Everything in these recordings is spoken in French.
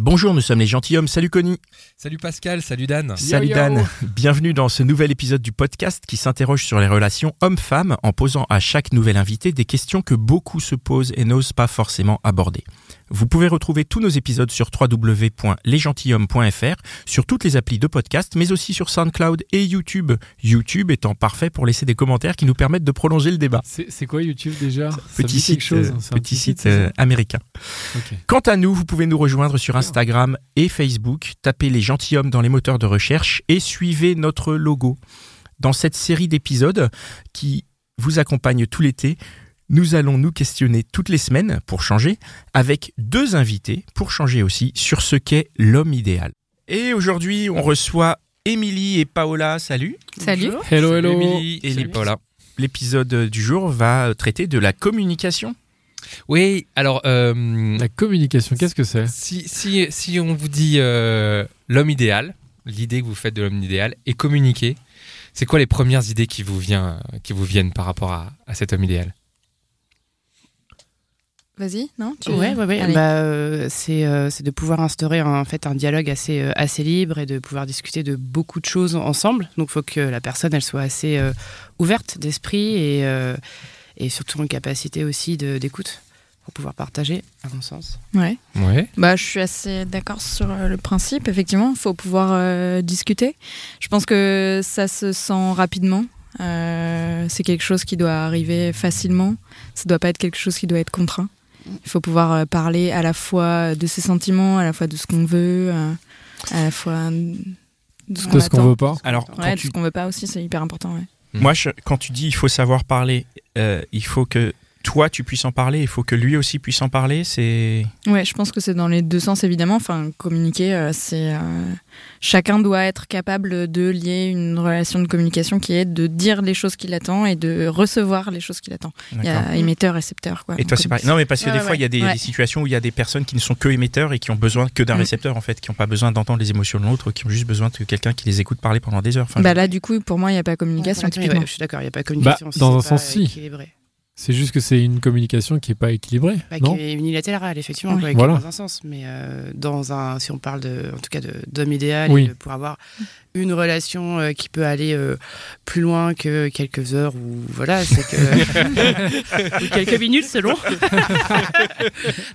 Bonjour, nous sommes les gentilshommes. Salut Connie. Salut Pascal, salut Dan. Salut Dan. Bienvenue dans ce nouvel épisode du podcast qui s'interroge sur les relations hommes-femmes en posant à chaque nouvel invité des questions que beaucoup se posent et n'osent pas forcément aborder. Vous pouvez retrouver tous nos épisodes sur www.lesgentilhommes.fr, sur toutes les applis de podcast, mais aussi sur SoundCloud et YouTube. YouTube étant parfait pour laisser des commentaires qui nous permettent de prolonger le débat. C'est quoi YouTube déjà Petit site, chose, euh, petit site euh, américain. Quant à nous, vous pouvez nous rejoindre sur Instagram et Facebook, tapez les gentilshommes dans les moteurs de recherche et suivez notre logo. Dans cette série d'épisodes qui vous accompagne tout l'été, nous allons nous questionner toutes les semaines pour changer, avec deux invités pour changer aussi sur ce qu'est l'homme idéal. Et aujourd'hui, on reçoit Émilie et Paola. Salut. Salut. Hello, hello. Émilie et Salut Paula. L'épisode du jour va traiter de la communication. Oui, alors euh, La communication, qu'est-ce que c'est? si, si, si on vous dit euh, l'homme idéal, l'idée que vous faites de l'homme idéal, et communiquer, c'est quoi les premières idées qui vous, vient, qui vous viennent par rapport à, à cet homme idéal? Vas-y, non tu... Ouais, ouais, ouais. Bah, euh, c'est euh, c'est de pouvoir instaurer en fait un dialogue assez euh, assez libre et de pouvoir discuter de beaucoup de choses ensemble. Donc, il faut que la personne elle soit assez euh, ouverte d'esprit et euh, et surtout une capacité aussi d'écoute pour pouvoir partager, à mon sens. Ouais. Ouais. Bah, je suis assez d'accord sur le principe. Effectivement, il faut pouvoir euh, discuter. Je pense que ça se sent rapidement. Euh, c'est quelque chose qui doit arriver facilement. Ça doit pas être quelque chose qui doit être contraint. Il faut pouvoir euh, parler à la fois de ses sentiments, à la fois de ce qu'on veut, euh, à la fois de ce qu'on veut pas Alors, quand Ouais, de tu ce qu'on veut pas aussi, c'est hyper important. Ouais. Moi, je- quand tu dis il faut savoir parler, euh, il faut que toi tu puisses en parler, il faut que lui aussi puisse en parler. C'est Ouais, je pense que c'est dans les deux sens évidemment. Enfin, communiquer, euh, c'est euh, chacun doit être capable de lier une relation de communication qui est de dire les choses qu'il attend et de recevoir les choses qu'il attend. Il y a émetteur, récepteur, quoi. Et toi, c'est pareil. Non, mais parce que Ouais, des fois, il y a des, ouais. des situations où il y a des personnes qui ne sont que émetteurs et qui ont besoin que d'un Mm. récepteur, en fait, qui n'ont pas besoin d'entendre les émotions de l'autre, qui ont juste besoin de quelqu'un qui les écoute parler pendant des heures. Enfin, Bah là, du coup, pour moi, il n'y a pas communication. Ouais, typiquement. ouais, je suis d'accord, il n'y a pas de communication. Bah, si dans un pas sens, si. équilibré. C'est juste que c'est une communication qui est pas équilibrée, Bah, non qui est unilatérale, effectivement, quoi, Voilà. dans un sens. Mais euh, dans un, si on parle de, en tout cas d'homme idéal, Oui. et de- pour avoir une relation euh, qui peut aller euh, plus loin que quelques heures ou voilà, c'est que ou quelques minutes selon.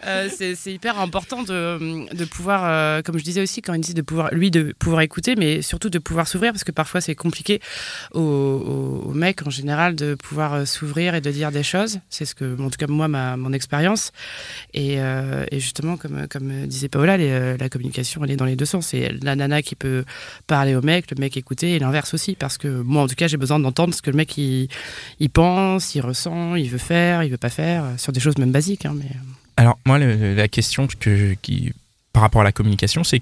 Euh, c'est hyper important de, de pouvoir, comme je disais aussi, quand il disait de pouvoir, lui, de pouvoir écouter, mais surtout de pouvoir s'ouvrir parce que parfois c'est compliqué aux, aux- aux mecs en général de pouvoir s'ouvrir et de dire des choses. C'est ce que, en tout cas, moi, ma, mon expérience. Et, et justement, comme, comme disait Paola, les, la communication, elle est dans les deux sens. C'est la nana qui peut parler au mec, le mec écouter, et l'inverse aussi. Parce que moi, en tout cas, j'ai besoin d'entendre ce que le mec, il, il pense, il ressent, il veut faire, il veut pas faire, euh, sur des choses même basiques. hein, mais... Alors, moi, le- la question que, qui, par rapport à la communication, c'est.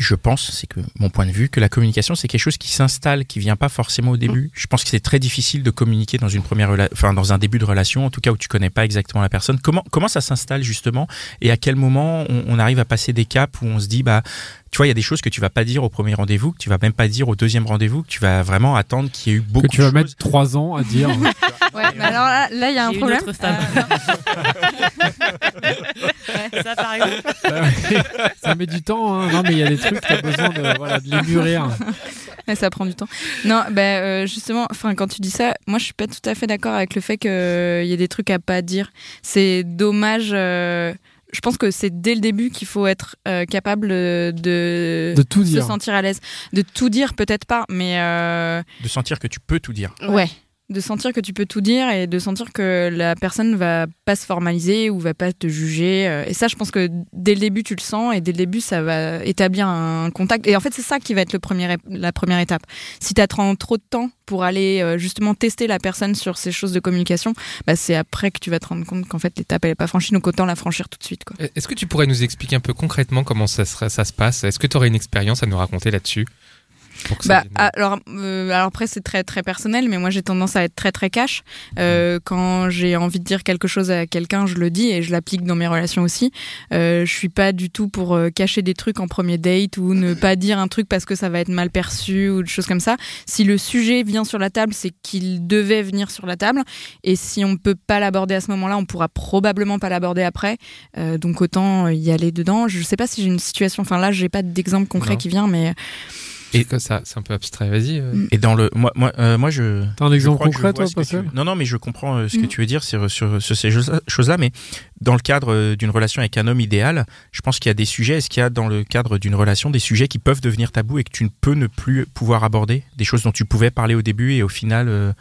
Je pense, c'est que mon point de vue, que la communication, c'est quelque chose qui s'installe, qui vient pas forcément au début. Je pense que c'est très difficile de communiquer dans une première, enfin dans un début de relation, en tout cas où tu connais pas exactement la personne. Comment comment ça s'installe justement et à quel moment on, on arrive à passer des caps où on se dit bah tu vois il y a des choses que tu vas pas dire au premier rendez-vous, que tu vas même pas dire au deuxième rendez-vous, que tu vas vraiment attendre qu'il y ait eu beaucoup Que tu vas de mettre choses. trois ans à dire. Ouais, mais alors là, là, il y a un une problème. autre femme. Euh, Ça, par exemple. Bah ouais. ça met du temps, hein. non mais il y a des trucs, tu as besoin de, voilà, de les mûrir. Ouais, ça prend du temps. Non, bah, euh, justement, enfin, quand tu dis ça, moi, je suis pas tout à fait d'accord avec le fait qu'il y ait des trucs à pas dire. C'est dommage. Euh, je pense que c'est dès le début qu'il faut être euh, capable de, De tout se dire. sentir à l'aise, de tout dire, peut-être pas, mais euh, de sentir que tu peux tout dire. ouais. De sentir que tu peux tout dire et de sentir que la personne va pas se formaliser ou va pas te juger. euh, Et ça, je pense que dès le début, tu le sens et dès le début, ça va établir un contact. Et en fait, c'est ça qui va être le premier, la première étape. Si tu attends trop de temps pour aller euh, justement tester la personne sur ces choses de communication, bah, c'est après que tu vas te rendre compte qu'en fait, l'étape, elle est pas franchie, donc autant la franchir tout de suite. Est-ce que tu pourrais nous expliquer un peu concrètement comment ça, ça se passe? Est-ce que tu aurais une expérience à nous raconter là-dessus? Pour que ça Bah, vienne- alors, euh, alors après c'est très très personnel, mais moi j'ai tendance à être très très cash. Euh, quand j'ai envie de dire quelque chose à quelqu'un, je le dis et je l'applique dans mes relations aussi. Euh, je suis pas du tout pour euh, cacher des trucs en premier date ou ne pas dire un truc parce que ça va être mal perçu ou des choses comme ça. Si le sujet vient sur la table, c'est qu'il devait venir sur la table. Et si on peut pas l'aborder à ce moment-là, on pourra probablement pas l'aborder après. Euh, donc autant y aller dedans. Je sais pas si j'ai une situation. Enfin là, j'ai pas d'exemple concret Non. qui vient, mais Et que ça, c'est un peu abstrait. Vas-y. euh. Et dans le, moi, moi, euh, moi je. T'as un exemple concret, toi, que tu- Non, non, mais je comprends euh, ce que Mm. tu veux dire sur, sur, sur ces choses- choses-là. Mais dans le cadre euh, d'une relation avec un homme idéal, je pense qu'il y a des sujets. Est-ce qu'il y a dans le cadre d'une relation des sujets qui peuvent devenir tabous et que tu ne peux ne plus pouvoir aborder? Des choses dont tu pouvais parler au début et au final. euh,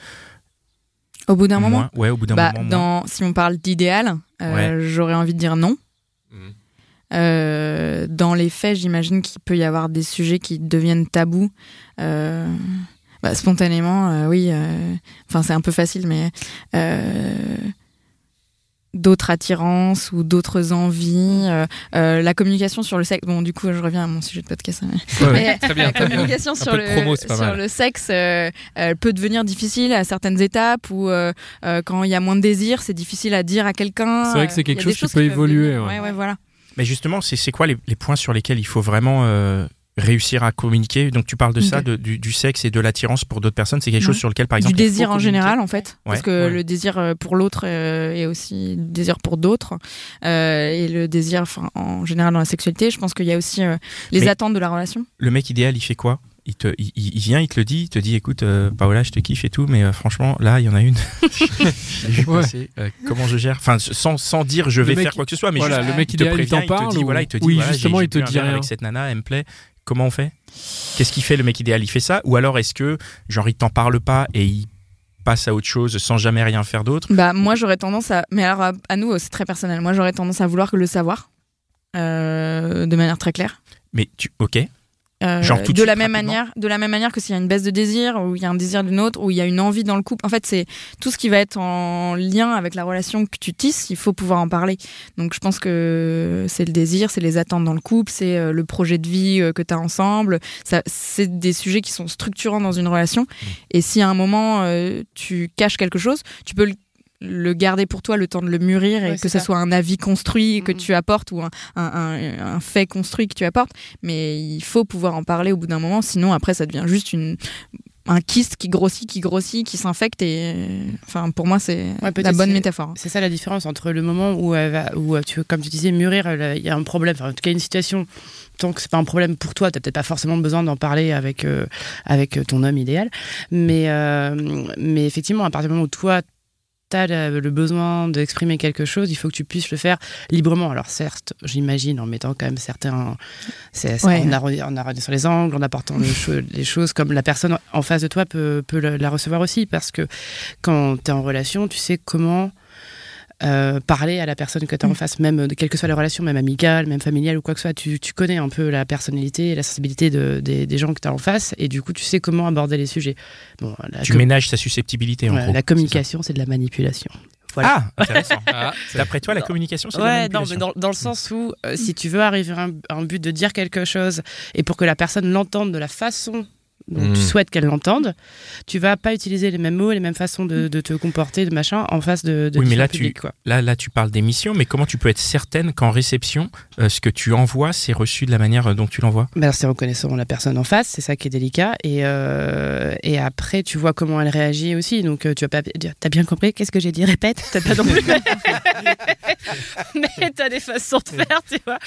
au bout d'un moment? Ouais, au bout d'un Bah, moment. dans, si on parle d'idéal, euh, j'aurais envie de dire non. Euh, dans les faits, j'imagine qu'il peut y avoir des sujets qui deviennent tabous. Euh, bah, spontanément, euh, oui. Enfin, c'est un peu facile, mais d'autres attirances ou d'autres envies. euh, euh, la communication sur le sexe. Bon, du coup, je reviens à mon sujet de podcast. hein, mais- Ouais, mais très bien. la bien. communication Un sur, le, promo, sur sexe euh, elle peut devenir difficile à certaines étapes ou quand il y a moins de désir, c'est difficile à dire à quelqu'un. C'est vrai que c'est quelque chose qui peut peuvent évoluer, devenir- ouais. ouais, ouais, voilà. Mais justement, c'est c'est quoi les, les points sur lesquels il faut vraiment euh, réussir à communiquer? Donc tu parles de ça, de- du, du sexe et de l'attirance pour d'autres personnes. C'est quelque chose sur lequel, par Du exemple, faut désir en général, en fait. Ouais, parce que ouais. le désir euh, pour l'autre euh, est aussi le désir pour d'autres. Euh, et le désir, en général, dans la sexualité, je pense qu'il y a aussi euh, les Mais- attentes de la relation. Le mec idéal, il fait quoi? Il, te, il, il vient, il te le dit, il te dit écoute, euh, Paola, je te kiffe et tout, mais euh, franchement, là, il y en a une. Ouais. passer, euh, comment je gère Enfin, sans, sans dire je vais mec- faire quoi que ce soit, mais voilà, juste, le mec il te prévient, il parle te dit, ou- voilà, il te dit, oui, voilà, justement, il te dit rien. avec cette nana, elle me plaît. Comment on fait? Qu'est-ce qu'il fait le mec idéal? Il fait ça? Ou alors est-ce que, genre, il t'en parle pas et il passe à autre chose sans jamais rien faire d'autre? Bah, moi, j'aurais tendance à. Mais alors, à, à nous, c'est très personnel. Moi, j'aurais tendance à vouloir le savoir. euh, de manière très claire. Mais tu, ok, Euh, Genre tout de de suite, la même rapidement manière, de la même manière que s'il y a une baisse de désir ou il y a un désir d'une autre ou il y a une envie dans le couple. En fait, c'est tout ce qui va être en lien avec la relation que tu tisses. Il faut pouvoir en parler. Donc, je pense que c'est le désir, c'est les attentes dans le couple, c'est euh, le projet de vie euh, que tu as ensemble. C'est des sujets qui sont structurants dans une relation. Mmh. Et si à un moment euh, tu caches quelque chose, tu peux le le garder pour toi le temps de le mûrir et que ce soit un avis construit que Mhm. tu apportes ou un, un- fait construit que tu apportes mais il faut pouvoir en parler au bout d'un moment sinon après ça devient juste une un kyste qui grossit qui grossit qui s'infecte et enfin pour moi c'est Ouais, la bonne métaphore C'est ça la différence entre le moment où, elle va, où euh, tu, comme tu disais, mûrir, euh, il y a un problème, enfin, en tout cas une situation, tant que c'est pas un problème pour toi, tu peut-être pas forcément besoin d'en parler avec, euh, avec ton homme idéal. Mais, euh, mais effectivement, à partir du moment où toi, tu as le, le besoin d'exprimer quelque chose, il faut que tu puisses le faire librement. Alors certes, j'imagine, en mettant quand même certains... c'est- c'est- Ouais. en, arrondi- en arrondissant les angles, en apportant les, cho- les choses comme la personne en face de toi peut, peut la recevoir aussi, parce que quand tu es en relation, tu sais comment euh, parler à la personne que tu as en Mm. face, même quelle que soit la relation, même amicale, même familiale ou quoi que ce soit. Tu, tu connais un peu la personnalité et la sensibilité de- des, des gens que tu as en face, et du coup, tu sais comment aborder les sujets. Bon, tu com- ménages sa susceptibilité en voilà, gros. la communication, c'est de la manipulation. c'est ça. Ah, intéressant. Ah, D'après toi, la communication, c'est de la Ouais, non, manipulation. mais dans, dans le sens où euh, si tu veux arriver à un, à un but de dire quelque chose et pour que la personne l'entende de la façon dont Mm. tu souhaites qu'elle l'entende, tu vas pas utiliser les mêmes mots, les mêmes façons de, de te comporter, de machin, en face de, de Oui, mais là, tu- quoi. Là, là, tu parles d'émission, mais comment tu peux être certaine qu'en réception, euh, ce que tu envoies, c'est reçu de la manière euh, dont tu l'envoies? Ben, c'est reconnaissant la personne en face, c'est ça qui est délicat. Et, euh, et après, tu vois comment elle réagit aussi. Donc, euh, tu vas pas dire T'as bien compris Qu'est-ce que j'ai dit Répète. Peut-être pas non plus. Mais t'as des façons de faire, tu vois.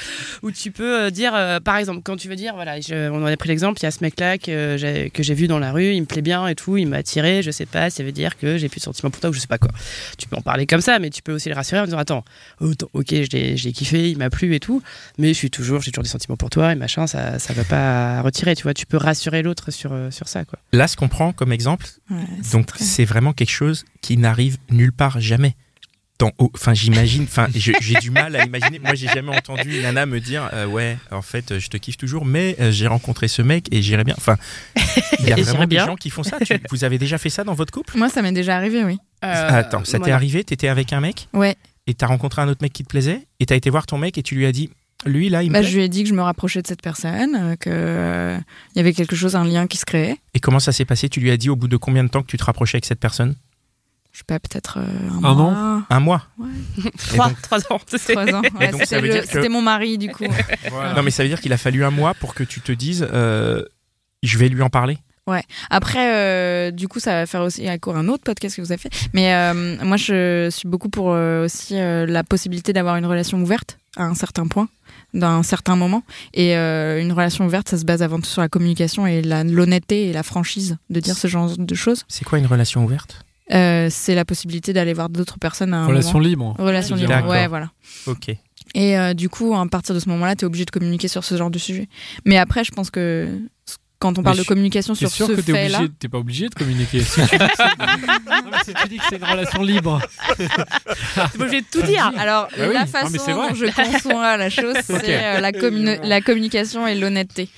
Où tu peux dire, par exemple, quand tu veux dire Voilà, je- on en a pris l'exemple, il y a ce mec-là que j'avais j'ai que j'ai vu dans la rue, il me plaît bien et tout, il m'a attiré, je sais pas, ça veut dire que j'ai plus de sentiments pour toi ou je sais pas quoi. Tu peux en parler comme ça, mais tu peux aussi le rassurer en disant attends, autant- ok, je l'ai je l'ai kiffé, il m'a plu et tout, mais je suis toujours, j'ai toujours des sentiments pour toi et machin, ça ça va pas retirer, tu vois. Tu peux rassurer l'autre sur euh, sur ça quoi. Là, ce qu'on prend comme exemple, Ouais, c'est donc très- c'est vraiment quelque chose qui n'arrive nulle part jamais. Dans, au- enfin, j'imagine, enfin, je- j'ai du mal à imaginer. Moi, j'ai jamais entendu une nana me dire, euh, ouais, en fait, je te kiffe toujours, mais euh, j'ai rencontré ce mec et j'irai bien. Enfin, il y a vraiment des bien. gens qui font ça. Tu- vous avez déjà fait ça dans votre couple? Moi, ça m'est déjà arrivé, oui. Euh, Attends, ça t'est arrivé? T'étais avec un mec? Ouais. et t'as rencontré un autre mec qui te plaisait? Et t'as été voir ton mec et tu lui as dit, lui là, il me Bah, plaît? je lui ai dit que je me rapprochais de cette personne, euh, que euh, il y avait quelque chose, un lien qui se créait. Et comment ça s'est passé? Tu lui as dit au bout de combien de temps que tu te rapprochais avec cette personne? Je sais pas, peut-être euh, un, Un mois, Un mois. Trois, donc- trois ans. c'est- trois ans. Ouais, C'était veut le- dire que- c'était mon mari, du coup. Non, mais ça veut dire qu'il a fallu un mois pour que tu te dises, euh, je vais lui en parler. Après, euh, du coup, ça va faire aussi à un autre podcast que vous avez fait. Mais euh, moi, je suis beaucoup pour euh, aussi euh, la possibilité d'avoir une relation ouverte à un certain point, d'un certain moment. Et euh, une relation ouverte, ça se base avant tout sur la communication et la- l'honnêteté et la franchise de dire ce genre de choses. C'est quoi une relation ouverte? Euh, c'est la possibilité d'aller voir d'autres personnes à un Relation moment. libre. Relation libre. Ouais, voilà. Ok. Et euh, du coup, à partir de ce moment-là, tu es obligé de communiquer sur ce genre de sujet. Mais après, je pense que quand on parle Mais de communication sur sûr ce que t'es fait-là, t'es pas obligé de communiquer. Si tu dis que c'est- Non, mais si tu dis que c'est une relation libre, T'es pas obligé de tout dire. Alors, Bah oui, la façon dont je conçois la chose, c'est euh, la, communi- la communication et l'honnêteté.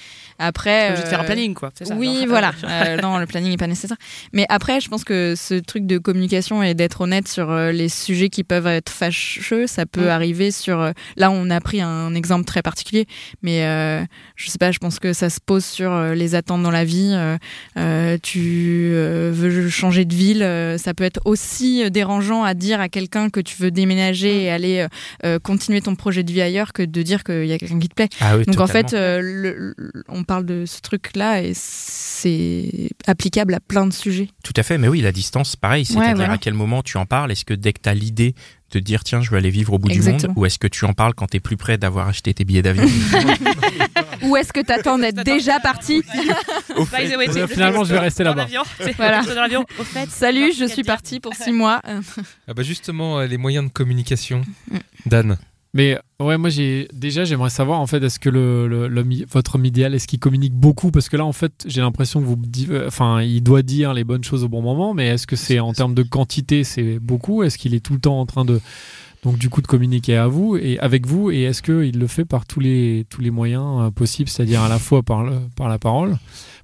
Après, obligé de faire un euh, planning quoi. ça, Oui, voilà. Euh, non, le planning n'est pas nécessaire. Mais après, je pense que ce truc de communication et d'être honnête sur euh, les sujets qui peuvent être fâcheux, ça peut Mm. arriver sur. là, on a pris un exemple très particulier, mais euh, je sais pas. Je pense que ça se pose sur les attentes dans la vie. Euh, tu veux changer de ville, ça peut être aussi dérangeant à dire à quelqu'un que tu veux déménager et aller euh, continuer ton projet de vie ailleurs que de dire qu'il y a quelqu'un qui te plaît. Ah oui, Donc en fait, euh, le- le- on parle de ce truc-là et c'est applicable à plein de sujets. Tout à fait, mais oui, la distance, pareil. C'est-à-dire voilà. à quel moment tu en parles Est-ce que dès que tu as l'idée de dire tiens, je veux aller vivre au bout du monde Ou est-ce que tu en parles quand tu es plus près d'avoir acheté tes billets d'avion? Ou est-ce que t'attends d'être déjà parti? Au By fait, the way, Euh, finalement, je vais rester là-bas. Voilà. Au fait, Salut, je suis parti pour six mois. Ah bah justement, euh, les moyens de communication. Mm. Dan. Mais ouais, moi j'ai déjà j'aimerais savoir en fait est-ce que le, votre homme idéal est-ce qu'il communique beaucoup? Parce que là en fait j'ai l'impression que vous euh, enfin il doit dire les bonnes choses au bon moment mais est-ce que c'est en termes de quantité c'est beaucoup? Est-ce qu'il est tout le temps en train de donc du coup de communiquer à vous et avec vous? Et est-ce que il le fait par tous les tous les moyens euh, possibles c'est-à-dire à la fois par le par la parole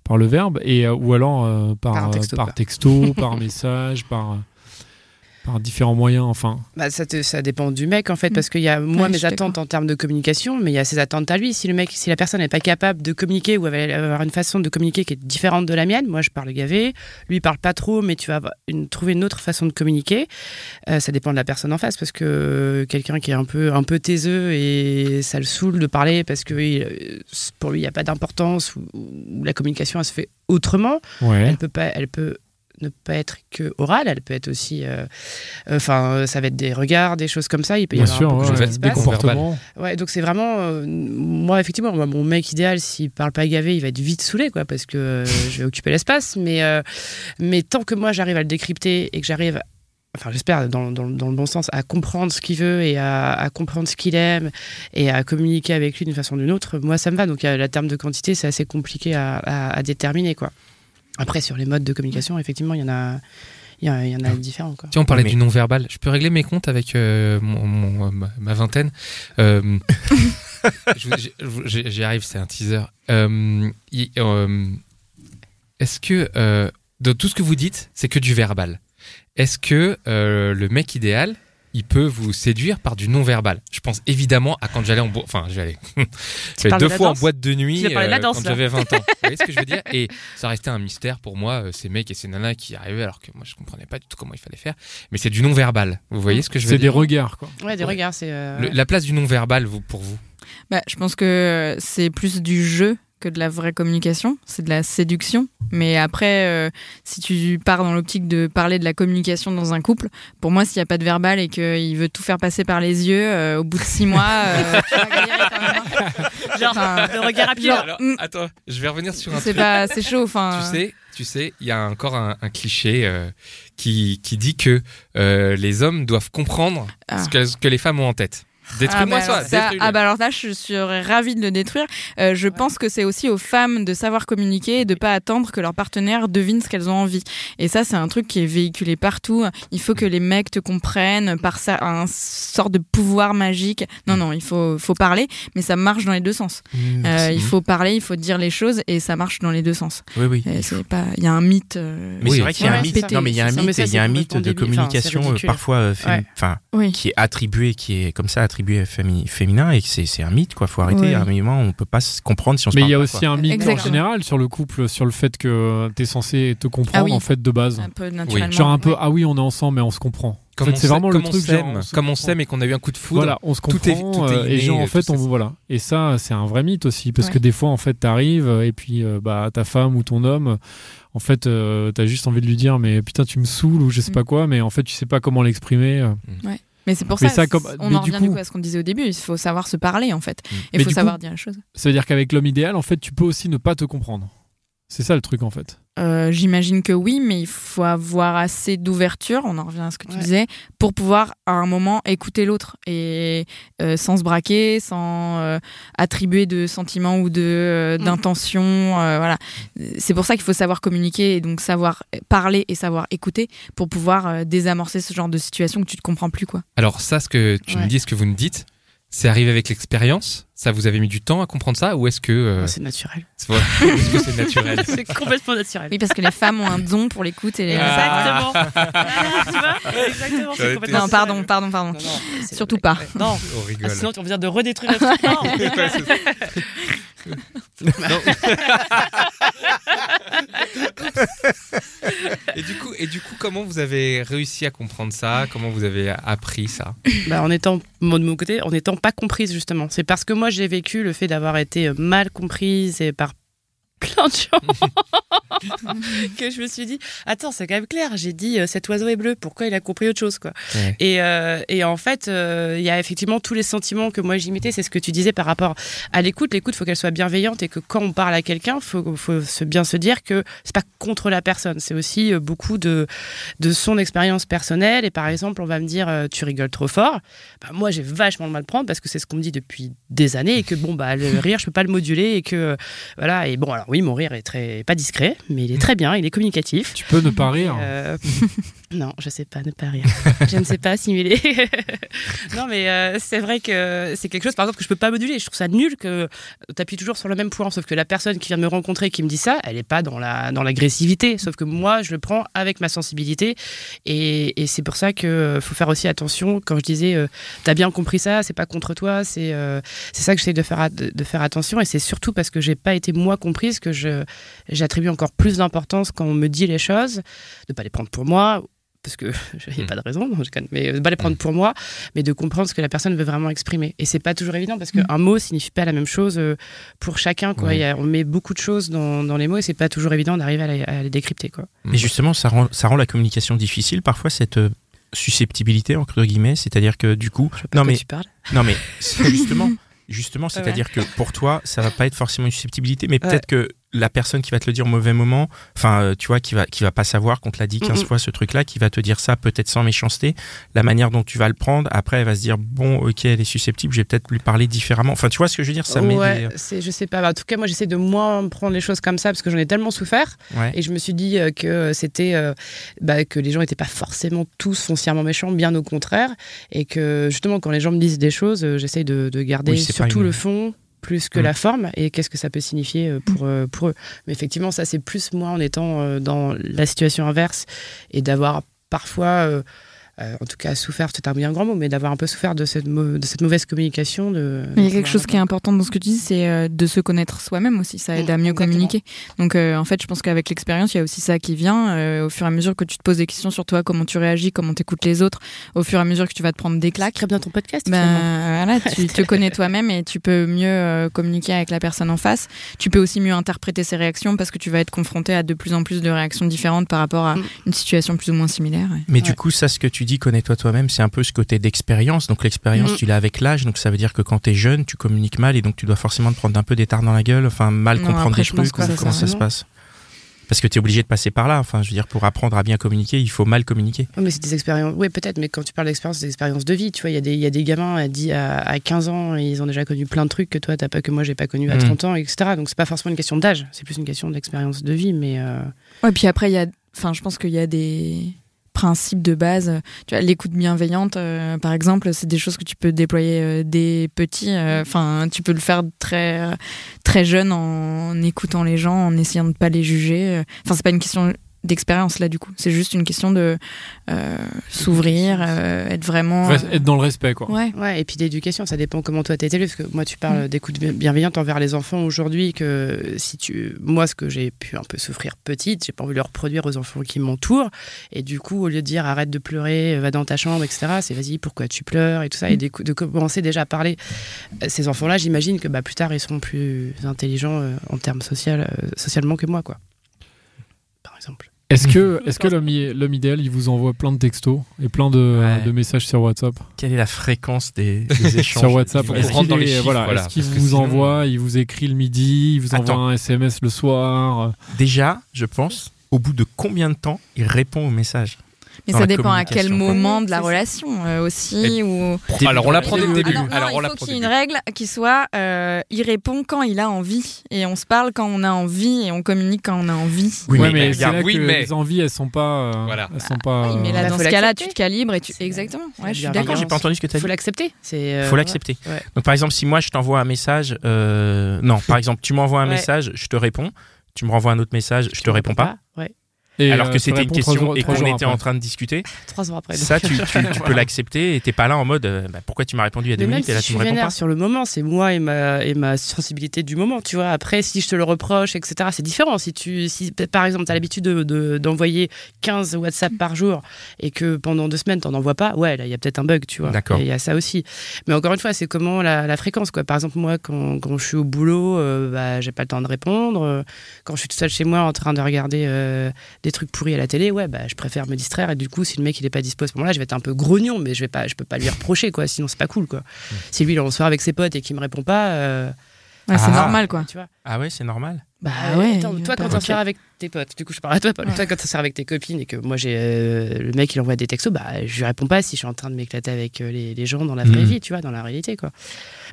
par le verbe et euh, ou alors euh, par Par texto, par texto par message par par différents moyens enfin Bah, ça, te- ça dépend du mec en fait, Mm. parce qu'il y a moi Ouais, je mes attentes en termes de communication, mais il y a ses attentes à lui. Si le mec, si la personne n'est pas capable de communiquer ou va avoir une façon de communiquer qui est différente de la mienne, moi je parle gavé, lui il parle pas trop, mais tu vas avoir une, trouver une autre façon de communiquer. Euh, ça dépend de la personne en face, parce que quelqu'un qui est un peu un peu taiseux et ça le saoule de parler parce que il- pour lui il n'y a pas d'importance ou, ou la communication elle se fait autrement. ouais Elle peut pas, elle peut ne pas être que orale, elle peut être aussi, euh, enfin, euh, ça va être des regards, des choses comme ça. Il peut y bien avoir sûr de ouais, des comportements Ouais, donc c'est vraiment, euh, moi effectivement, moi, mon mec idéal, s'il parle pas gavé, il va être vite saoulé, quoi, parce que euh, je vais occuper l'espace. Mais, euh, mais tant que moi j'arrive à le décrypter et que j'arrive enfin j'espère dans, dans- dans le bon sens, à comprendre ce qu'il veut et à, à comprendre ce qu'il aime et à communiquer avec lui d'une façon ou d'une autre, moi ça me va. Donc euh, la terme de quantité, c'est assez compliqué à, à- à déterminer. quoi. Après, sur les modes de communication, effectivement, il y en a, il y en a, il y en a différents. Quoi. Tiens, on parlait Mais- du non-verbal. Je peux régler mes comptes avec euh, mon, mon- euh, ma, ma vingtaine. Euh, J'y arrive, c'est un teaser. Euh, euh, Est-ce que, euh, de tout ce que vous dites, c'est que du verbal? Est-ce que euh, le mec idéal, il peut vous séduire par du non-verbal Je pense évidemment à quand j'allais en boîte. Enfin, j'allais. deux fois en boîte de nuit Tu de euh, danse, quand j'avais 20 ans. Vous voyez ce que je veux dire? Et ça restait un mystère pour moi, euh, ces mecs et ces nanas qui arrivaient alors que moi je comprenais pas du tout comment il fallait faire. Mais c'est du non-verbal. Vous voyez ce que je veux c'est des dire? regards quoi Ouais, des Ouais. regards, c'est. euh, La place du non-verbal vous, pour vous? Bah, je pense que c'est plus du jeu que de la vraie communication, c'est de la séduction. Mais après, euh, si tu pars dans l'optique de parler de la communication dans un couple, pour moi, s'il n'y a pas de verbal et qu'il veut tout faire passer par les yeux, euh, au bout de six mois, euh, tu vas galérer quand même. hein. Genre, Enfin, le regard rapide. genre, Alors, mm, attends, je vais revenir sur un c'est truc. pas, c'est chaud. Enfin, Tu sais, tu sais, il y a encore un, un cliché euh, qui, qui dit que euh, les hommes doivent comprendre Ah. ce, que, ce que les femmes ont en tête. Ah Détruis-moi bah ça. ah bah alors là, je serais ravie de le détruire. Euh, je pense que c'est aussi aux femmes de savoir communiquer et de pas attendre que leur partenaire devine ce qu'elles ont envie. Et ça, c'est un truc qui est véhiculé partout. Il faut que les mecs te comprennent par ça, un sort de pouvoir magique. Non, non, il faut, faut parler, mais ça marche dans les deux sens. Euh, Merci. il faut parler, il faut dire les choses et ça marche dans les deux sens. Oui, oui. Euh, c'est pas, il y a un mythe. euh, Mais Oui. c'est vrai qu'il y a Ouais, un mythe. Non, mais il y a un mythe, il y a un mythe de communication euh, parfois, euh, Ouais. enfin, Oui. qui est attribué, qui est comme ça attribué fémi- féminin et que c'est un mythe quoi. Faut arrêter. Ouais. À un moment, on peut pas se comprendre si on se Mais il y a pas, aussi quoi. un mythe en général sur le couple, sur le fait que tu es censé te comprendre Ah oui. en fait de base. Un peu naturellement. Genre un peu, Ouais. ah oui, on est ensemble, mais on se comprend. C'est vraiment le comme on truc. on comme on s'aime et qu'on a eu un coup de foudre. Voilà, on se Tout comprend est- tout est euh, et inné, genre en tout fait ça, on c'est- voilà et ça c'est un vrai mythe aussi parce Ouais. que des fois en fait t'arrives et puis euh, bah ta femme ou ton homme en fait euh, t'as juste envie de lui dire mais putain tu me saoules ou je sais Mm. pas quoi mais en fait tu sais pas comment l'exprimer euh. Mais c'est pour Mais ça, ça, comme- on mais en revient du coup- coup à ce qu'on disait au début. Il faut savoir se parler en fait. Mm. Et Mais il faut savoir coup- dire les choses. ça veut dire qu'avec l'homme idéal en fait tu peux aussi ne pas te comprendre c'est ça le truc en fait Euh, J'imagine que oui, mais il faut avoir assez d'ouverture, on en revient à ce que tu Ouais. disais, pour pouvoir à un moment écouter l'autre et euh, sans se braquer, sans euh, attribuer de sentiments ou de euh, Mm. d'intentions. euh, voilà, c'est pour ça qu'il faut savoir communiquer et donc savoir parler et savoir écouter pour pouvoir euh, désamorcer ce genre de situation que tu te comprends plus quoi. Alors ça, ce que tu me dis, ce que vous me dites, c'est arrivé avec l'expérience. Ça vous avez mis du temps à comprendre ça ou est-ce que euh, C'est naturel. c'est voilà, est-ce que c'est naturel C'est complètement naturel. Oui, parce que les femmes ont un don pour l'écoute et les Exactement. Ah, tu vois Exactement. Complètement Non, pardon, pardon, pardon. Non, non, c'est- Surtout pas. Non. On Ah, rigole. sinon, on vient de redétruire le et du coup, et du coup, comment vous avez réussi à comprendre ça? Comment vous avez appris ça? Bah, en étant, de mon côté, en étant pas comprise, justement. C'est parce que moi, j'ai vécu le fait d'avoir été mal comprise et par plein de gens. Que je me suis dit attends c'est quand même clair j'ai dit euh, cet oiseau est bleu pourquoi il a compris autre chose quoi. Ouais. et, euh, et en fait euh, il y a effectivement tous les sentiments que moi j'imitais c'est ce que tu disais par rapport à l'écoute. L'écoute faut qu'elle soit bienveillante et que quand on parle à quelqu'un faut, faut se bien se dire que c'est pas contre la personne. C'est aussi beaucoup de de son expérience personnelle. Et par exemple on va me dire tu rigoles trop fort. Bah, moi j'ai vachement le mal de prendre parce que c'est ce qu'on me dit depuis des années et que bon bah le rire je peux pas le moduler et que voilà. Et bon alors oui mon rire est très pas discret mais il est très bien il est communicatif tu peux ne pas rire euh, non, je sais pas ne pas rire. je ne sais pas simuler. non, mais euh, c'est vrai que c'est quelque chose, par exemple, que je peux pas moduler. Je trouve ça nul que tu appuies toujours sur le même point, sauf que la personne qui vient de me rencontrer, qui me dit ça, elle est pas dans la dans l'agressivité. Sauf que moi, je le prends avec ma sensibilité, et, et c'est pour ça que euh, faut faire aussi attention. Quand je disais, euh, t'as bien compris ça, c'est pas contre toi, c'est c'est ça que j'essaie faire de faire attention, et c'est surtout parce que j'ai pas été moi comprise que je j'attribue encore plus d'importance quand on me dit les choses, de pas les prendre pour moi parce que il n'y a pas de raison, non, mais de pas les prendre pour moi, mais de comprendre ce que la personne veut vraiment exprimer. Et c'est pas toujours évident parce qu'un mot signifie pas la même chose euh, pour chacun. Quoi. Ouais. A- on met beaucoup de choses dans, dans les mots et c'est pas toujours évident d'arriver à, les- à les décrypter. Quoi. Mais justement, ça rend, ça rend la communication difficile parfois cette euh, susceptibilité entre guillemets, c'est-à-dire que du coup, Je sais pas non mais tu parles. non mais c'est justement, justement, Ouais. c'est-à-dire que pour toi, ça va pas être forcément une susceptibilité, mais peut-être que la personne qui va te le dire au mauvais moment, enfin, euh, tu vois, qui va, qui va pas savoir qu'on te l'a dit 15 Mhm. fois ce truc-là, qui va te dire ça peut-être sans méchanceté, la manière dont tu vas le prendre, après, elle va se dire bon, ok, elle est susceptible, je vais peut-être lui parler différemment. Enfin, tu vois ce que je veux dire, ça ouais, des- c'est, je sais pas. En tout cas, moi, j'essaie de moins prendre les choses comme ça parce que j'en ai tellement souffert. Ouais. Et je me suis dit euh, que c'était euh, bah, que les gens n'étaient pas forcément tous foncièrement méchants, bien au contraire, et que justement quand les gens me disent des choses, euh, j'essaye de, de garder Oui, surtout une- le fond plus que Mm. la forme et qu'est-ce que ça peut signifier euh, pour, euh, pour eux. Mais effectivement, ça c'est plus moi en étant euh, dans la situation inverse et d'avoir parfois en tout cas souffert, c'est un bien grand mot, mais d'avoir un peu souffert de cette, mau- de cette mauvaise communication. De, Il y a quelque chose qui est important dans ce que tu dis, c'est euh, de se connaître soi-même aussi. Ça aide à mieux exactement. communiquer. Donc, euh, en fait, je pense qu'avec l'expérience, il y a aussi ça qui vient. euh, au fur et à mesure que tu te poses des questions sur toi, comment tu réagis, comment tu écoutes les autres, au fur et à mesure que tu vas te prendre des claques. Très bien ton podcast. Ben voilà, tu te connais toi-même et tu peux mieux euh, communiquer avec la personne en face. Tu peux aussi mieux interpréter ses réactions parce que tu vas être confronté à de plus en plus de réactions différentes par rapport à Mm. une situation plus ou moins similaire. ouais. Mais du coup, ça, ce que tu dis, connais-toi toi-même, c'est un peu ce côté d'expérience. Donc l'expérience, Mhm. tu l'as avec l'âge. Donc ça veut dire que quand t'es jeune, tu communiques mal et donc tu dois forcément te prendre un peu des tartes dans la gueule, enfin mal Non, comprendre après, des trucs. comment ça, ça se passe Parce que tu es obligé de passer par là. Enfin, je veux dire, pour apprendre à bien communiquer, il faut mal communiquer. Oui, mais c'est des expériences. Oui, peut-être, mais quand tu parles d'expérience, c'est des expériences de vie. Tu vois, il y, a des- il y a des gamins à, 10 à, à 15 ans, et ils ont déjà connu plein de trucs que toi, t'as pas, que moi, j'ai pas connu à Mm. 30 ans, etc. Donc, c'est pas forcément une question d'âge, c'est plus une question d'expérience de vie. Mais euh, Ouais, puis après, il y a, enfin, je pense qu'il y a des principes de base. Tu vois, l'écoute bienveillante, euh, par exemple, c'est des choses que tu peux déployer euh, dès petit. euh, Enfin, tu peux le faire très, euh, très jeune en écoutant les gens, en essayant de pas les juger. Enfin, c'est pas une question d'expérience là du coup. C'est juste une question de euh, s'ouvrir, euh, être vraiment. Être dans le respect, quoi. Ouais. ouais, et puis d'éducation, ça dépend comment toi t'es élevé. Parce que moi, tu parles d'écoute bien- bienveillante envers les enfants aujourd'hui. Que si tu, moi, ce que j'ai pu un peu souffrir petite, j'ai pas envie de le reproduire aux enfants qui m'entourent. Et du coup, au lieu de dire arrête de pleurer, va dans ta chambre, etc., c'est vas-y, pourquoi tu pleures et tout ça. Et d'écou- de commencer déjà à parler. Euh, Ces enfants-là, j'imagine que bah, plus tard, ils seront plus intelligents euh, en termes social, euh, socialement que moi, quoi. Par exemple. Est-ce que, est-ce que l'homme, idéal, il vous envoie plein de textos et plein de, Ouais. de messages sur WhatsApp Quelle est la fréquence des, des échanges Sur WhatsApp, est-ce qu'il dans les est- chiffres, voilà, voilà, est-ce qu'il parce que vous sinon- envoie, il vous écrit le midi, il vous envoie Attends. un SMS le soir Déjà, je pense, au bout de combien de temps il répond aux messages Mais ça la dépend à quel moment de la relation euh, aussi. ou... Alors on l'apprend dès le Ah, début. Ah non, non, Alors on il faut qu'il y ait une le règle qui soit euh, il répond quand il a envie et on se parle quand on a envie et on communique quand on a envie. Oui, ouais, mais mais, là oui, que mais- les envies, elles sont pas. euh, Voilà. Elles sont pas. Oui, mais là, Bah, dans ce cas-là, tu te calibres et tu. C'est- Exactement. Ouais, je suis d'accord. J'ai pas entendu ce que tu as Il faut dit. l'accepter. Euh, faut l'accepter. Ouais. Donc par exemple, si moi je t'envoie un message, euh, non, par exemple, tu m'envoies un message, je te réponds. Tu me renvoies un autre message, je te réponds pas. Ouais. Et, Alors euh, que tu c'était une trois question jours- et qu'on était en train de discuter. Trois ans après. Ça, donc. tu, tu- tu peux l'accepter et t'es pas là en mode euh, bah, pourquoi tu m'as répondu il y a deux minutes si et là je tu suis me réponds pas. sur le moment, c'est moi et ma, et ma sensibilité du moment, tu vois. Après, si je te le reproche, etc., c'est différent. Si, tu, si par exemple, tu as l'habitude de- de- d'envoyer 15 WhatsApp par jour et que pendant deux semaines, tu n'en envoies pas, ouais, là, il y a peut-être un bug, tu vois. D'accord. Il y a ça aussi. Mais encore une fois, c'est comment la, la fréquence, quoi. Par exemple, moi, quand, quand je suis au boulot, euh, bah, j'ai pas le temps de répondre. Euh, Quand je suis tout seul chez moi en train de regarder euh, des trucs pourris à la télé, ouais, bah, je préfère me distraire. Et du coup, si le mec il est pas dispo à ce moment-là, je vais être un peu grognon, mais je vais pas, je peux pas lui reprocher, quoi. Sinon, c'est pas cool, quoi. Si lui, il est en soirée avec ses potes et qu'il me répond pas, euh, Ouais, c'est Ah. normal quoi. tu vois. Ah ouais, c'est normal. Bah Euh, ouais. attends, toi, quand t'en sors avec tes potes, du coup, je parle à toi, Paul. Ouais. Toi, quand t'en sors avec tes copines et que moi, j'ai euh, le mec, il envoie des textos, bah, je lui réponds pas si je suis en train de m'éclater avec euh, les, les gens dans la vraie Mhm. vie, tu vois, dans la réalité, quoi.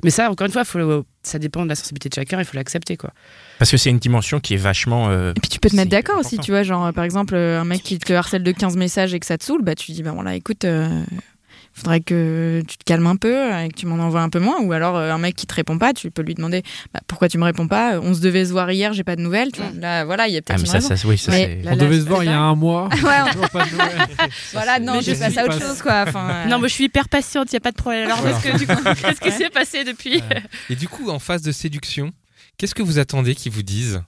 Mais ça, encore une fois, faut, ça dépend de la sensibilité de chacun, il faut l'accepter, quoi. Parce que c'est une dimension qui est vachement. euh, Et puis tu peux te mettre d'accord aussi, tu vois, genre par exemple un mec qui te harcèle de 15 messages et que ça te saoule, bah tu dis bah voilà, écoute, euh, faudrait que tu te calmes un peu et que tu m'en envoies un peu moins. Ou alors euh, un mec qui te répond pas, tu peux lui demander bah, pourquoi tu me réponds pas, on se devait se voir hier, j'ai pas de nouvelles, tu vois. Là voilà, il y a Ah, peut-être mais une ça, ça, oui, ça Mais là, On là, devait se voir il y a un mois. Ouais, pas de nouvelles. voilà, non, Mais je je passe à autre chose quoi, enfin euh, Non, moi, je suis hyper patiente, il y a pas de problème. Alors, Voilà. qu'est-ce que, s'est passé depuis? Et du coup, en phase de séduction, qu'est-ce que vous attendez qu'ils vous disent?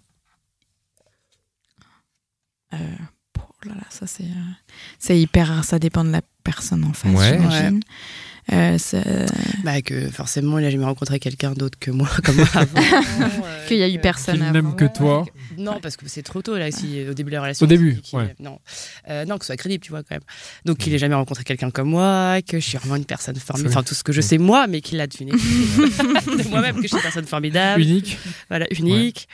Euh, oh là là, ça c'est euh, c'est hyper ça dépend de la personne en face, Ouais. j'imagine. Euh, ça- Bah, que forcément, il a jamais rencontré quelqu'un d'autre que moi, comme moi avant. euh, qu'il y a eu personne Qu'il avant. n'aime que toi. Non, parce que c'est trop tôt, là, si, au début de la relation. Au début, ouais. Non. Euh, non, que ce soit crédible, tu vois, quand même. Donc, qu'il ait jamais rencontré quelqu'un comme moi, que je suis vraiment une personne formidable. Enfin, tout ce que je sais, moi, mais qu'il a deviné. de moi-même, que je suis une personne formidable. Unique. Voilà, unique.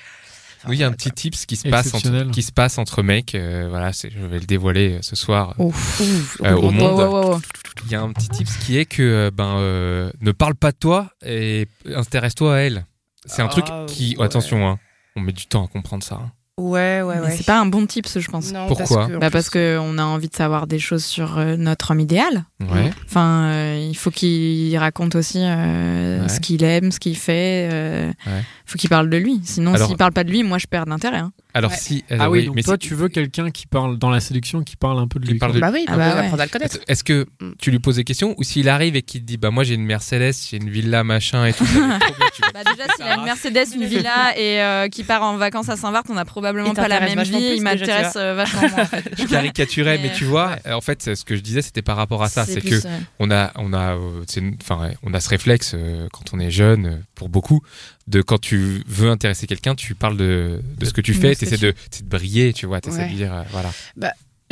Oui, il y a un petit tips qui se passe entre, qui se passe entre mecs. euh, voilà, c'est- je vais le dévoiler euh, ce soir. Ouf. quoi. Ouf, au on- monde. Il y a un petit tips qui est que euh, ben euh, ne parle pas de toi et intéresse-toi à elle. C'est un Ah, truc qui ouais. attention, hein, on met du temps à comprendre ça. hein. Ouais, ouais, Mais ouais. c'est pas un bon tips, je pense. Non, Pourquoi parce que, en Bah plus- qu'on a envie de savoir des choses sur euh, notre homme idéal. Ouais. Enfin, euh, il faut qu'il raconte aussi euh, Ouais. ce qu'il aime, ce qu'il fait. euh, Ouais. faut qu'il parle de lui. Sinon, Alors- s'il parle pas de lui, moi, je perds d'intérêt. hein. Alors Ouais. si. Ah oui, donc mais toi, tu veux quelqu'un qui parle dans la séduction, qui parle un peu de lui. parle de- Bah oui, Ah bah bah apprendre à le connaître. Est-ce que Mm. tu lui poses des questions ou s'il arrive et qu'il te dit bah moi j'ai une Mercedes, j'ai une villa machin et tout. Bah déjà, s'il a une Mercedes, une villa et euh, qui part en vacances à Saint-Barth, on n'a probablement Il pas la même vie. plus Il tu m'intéresse euh, vachement moins. En fait. je caricaturais, mais Mais, tu vois, euh, en fait, ce que je disais, c'était par rapport à ça, c'est que on a, on a, euh, enfin, on a ce réflexe euh, quand on est jeune, euh, pour beaucoup, de quand tu veux intéresser quelqu'un, tu parles de, de ce que tu De fais, tu- de, t'essaies de briller, tu vois, t'essaies Ouais. de dire, euh, voilà.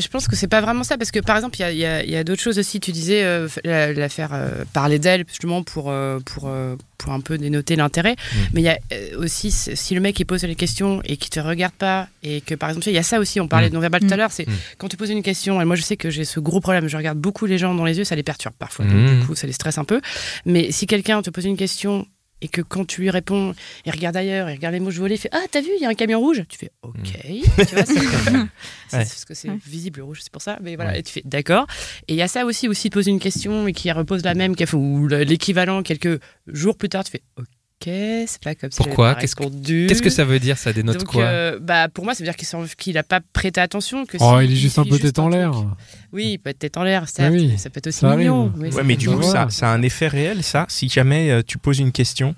Je pense que c'est pas vraiment ça, parce que par exemple, il y a, il y a- il y a d'autres choses aussi. Tu disais euh, la, la faire euh, parler d'elle, justement, pour, euh, pour, euh, pour un peu dénoter l'intérêt. Mm. Mais il y a euh, aussi, si le mec il pose les questions et qu'il te regarde pas, et que par exemple, il y a ça aussi, on parlait Mm. de non-verbal tout à Mm. l'heure, c'est quand tu poses une question, et moi je sais que j'ai ce gros problème, je regarde beaucoup les gens dans les yeux, ça les perturbe parfois. Donc, du coup, ça les stresse un peu. Mais si quelqu'un te pose une question et que quand tu lui réponds, il regarde ailleurs, il regarde les mouches voler, il fait Ah, t'as vu, il y a un camion rouge? Tu fais Ok. Tu vois, c'est c'est Ouais. parce que c'est Ouais. visible le rouge, c'est pour ça. Mais voilà, Ouais. et tu fais D'accord. Et il y a ça aussi, aussi, pose une question et qui repose la même, ou l'équivalent quelques jours plus tard, tu fais Ok, c'est pas comme si Pourquoi Qu'est-ce que-. Qu'est-ce que ça veut dire Ça dénote Donc, quoi euh, bah, Pour moi, ça veut dire qu'il s'en- qu'il a pas prêté attention. Que Oh, il est juste un peu tête en l'air. Oui, il peut être tête en l'air, certes, oui, mais ça peut être aussi mignon. Oui, Ouais, mais du coup, ça a un effet réel, ça. Si jamais euh, tu poses une question,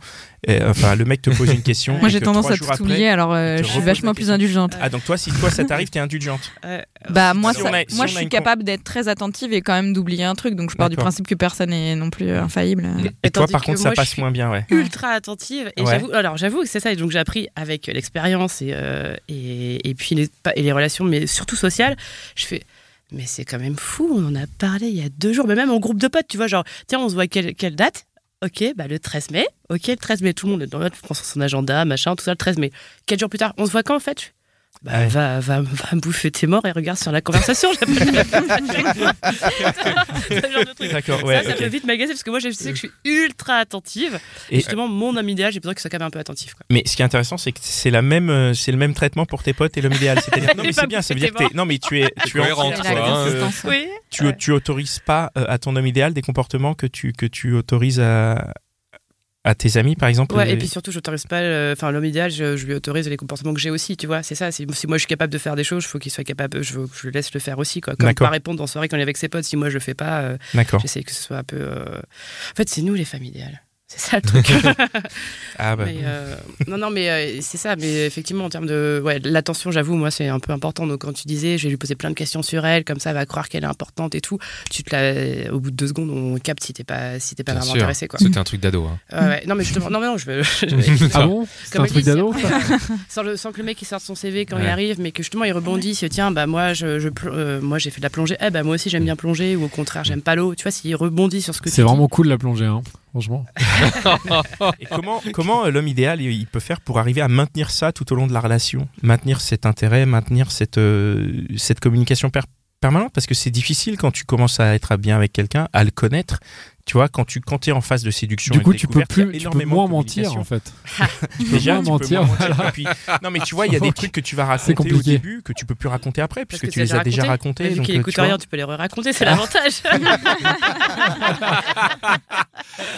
euh, enfin, le mec te pose une question. Moi, j'ai tendance à tout après- oublier, alors euh, je suis vachement plus indulgente. Ah, donc toi, si toi ça t'arrive, t'es indulgente. Euh, Bah moi, si ça- a- moi je suis capable d'être très attentive et quand même d'oublier un truc, donc je pars du principe que personne n'est non plus infaillible. Et toi, par contre, ça passe moins bien, ouais. ultra attentive et Ouais. j'avoue alors j'avoue que c'est ça et donc j'ai appris avec l'expérience et, euh, et et puis les, pas- et les relations mais surtout sociales je fais mais c'est quand même fou on en a parlé il y a deux jours mais même en groupe de potes tu vois genre tiens on se voit quelle, quelle date? Ok, bah le 13 mai. Ok, le 13 mai, tout le monde est dans l'autre, prend son agenda, machin, tout ça, le 13 mai. Quatre jours plus tard, on se voit quand en fait? Bah, Ouais. va, va, va bouffer tes morts et regarde sur la conversation. j'appelle. Ce genre de truc. D'accord, ouais. ça, ça ok. peut vite m'agacer parce que moi, je sais que je suis ultra attentive. Et, justement, mon homme idéal, j'ai besoin qu'il soit quand même un peu attentif. Quoi. Mais ce qui est intéressant, c'est que c'est la même, euh, c'est le même traitement pour tes potes et l'homme idéal. C'est-à-dire, non, mais Pas c'est bien, ça veut dire que non, mais tu es, tu es cohérente, hein. tu, Ouais. tu autorises pas euh, à ton homme idéal des comportements que tu, que tu autorises à, à tes amis, par exemple. Ouais, et puis surtout, j'autorise pas. euh, Enfin, l'homme idéal, je, je lui autorise les comportements que j'ai aussi, tu vois. C'est ça. Si, si moi je suis capable de faire des choses, il faut qu'il soit capable. Je, je le laisse le faire aussi, quoi. Comme pas répondre en soirée quand on est avec ses potes. Si moi je le fais pas, euh, D'accord. j'essaie que ce soit un peu. euh, En fait, c'est nous les femmes idéales. C'est ça le truc. Ah bah. Mais, euh, non, non, mais euh, c'est ça. Mais effectivement, en termes de. Ouais, l'attention, j'avoue, moi, c'est un peu important. Donc, quand tu disais, je vais lui poser plein de questions sur elle, comme ça, elle va croire qu'elle est importante et tout. Tu te la... Au bout de deux secondes, on capte si t'es pas, si t'es pas Bien vraiment sûr. intéressé, quoi. C'était un truc d'ado. hein. Ouais, ouais. Non, mais justement, non, mais non, je veux- Ah bon? C'est un truc d'ado sans, le- sans que le mec il sorte son CV quand il arrive, mais que justement il rebondisse, tiens, bah moi je, euh, moi j'ai fait de la plongée, eh bah moi aussi j'aime bien plonger, ou au contraire j'aime pas l'eau, tu vois, s'il rebondit sur ce que tu C'est dis. vraiment cool la plongée, hein, franchement. Et comment, comment euh, l'homme idéal il peut faire pour arriver à maintenir ça tout au long de la relation? Maintenir cet intérêt, maintenir cette, euh, cette communication per- permanente? Parce que c'est difficile quand tu commences à être bien avec quelqu'un, à le connaître. Tu vois, quand tu quand es en phase de séduction, Du coup, tu peux plus, tu peux énormément moins mentir en fait. Tu peux moins mentir, voilà. Et puis- non, mais tu vois, il y a des trucs que tu vas raconter au début que tu peux plus raconter après, puisque que tu les as déjà racontés. Vu donc, qu'il écoute tu vois. rien, tu peux les raconter, c'est l'avantage.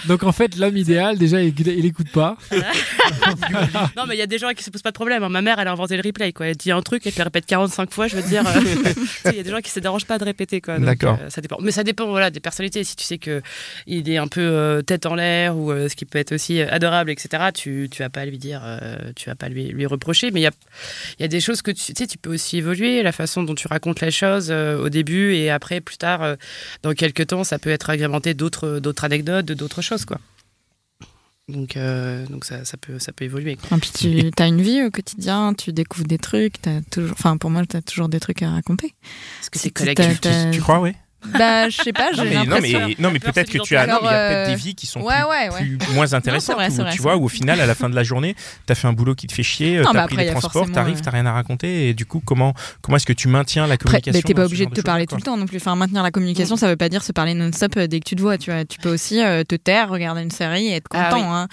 Donc en fait, l'homme idéal, déjà, il, il écoute pas. non, mais il y a des gens qui se posent pas de problème. hein. Ma mère, elle a inventé le replay, quoi. Elle dit un truc, elle te le répète 45 fois, je veux dire. euh, Il y a des gens qui se dérangent pas de répéter, D'accord. euh, ça dépend. Mais ça dépend, voilà, des personnalités. Si tu sais que il est un peu euh, tête en l'air ou euh, ce qui peut être aussi euh, adorable, etc. Tu, tu vas pas lui dire, tu vas pas lui, lui reprocher. Mais il y a, il y a des choses que tu, tu sais, tu peux aussi évoluer, la façon dont tu racontes les choses au début et après, plus tard, dans quelques temps, ça peut être agrémenté d'autres, d'autres anecdotes, de- d'autres choses, quoi. Donc, euh, donc ça, ça peut, ça peut évoluer. quoi. Et puis tu as une vie au quotidien, tu découvres des trucs, t'as toujours, enfin pour moi, tu as toujours des trucs à raconter. Parce que c'est collectif. Tu crois, oui Bah, je sais pas, non j'ai mais, non, l'impression. mais, non, mais peut-être que tu as. Non, mais il y a Alors, peut-être euh, des vies qui sont ouais, plus, ouais, ouais. plus- moins intéressantes. vrai, c'est où, vrai, tu vois, où au final, à la fin de la journée, tu as fait un boulot qui te fait chier, Non, tu mais as pris après, les il y a transports, t'arrives, t'as rien à raconter. Et du coup, comment, comment est-ce que tu maintiens la communication mais t'es pas obligé de te choses, parler tout le temps non plus. Enfin, maintenir la communication, ça veut pas dire se parler non-stop euh, dès que tu te vois. Tu vois, tu peux aussi euh, te taire, regarder une série et être Ah content. oui. hein.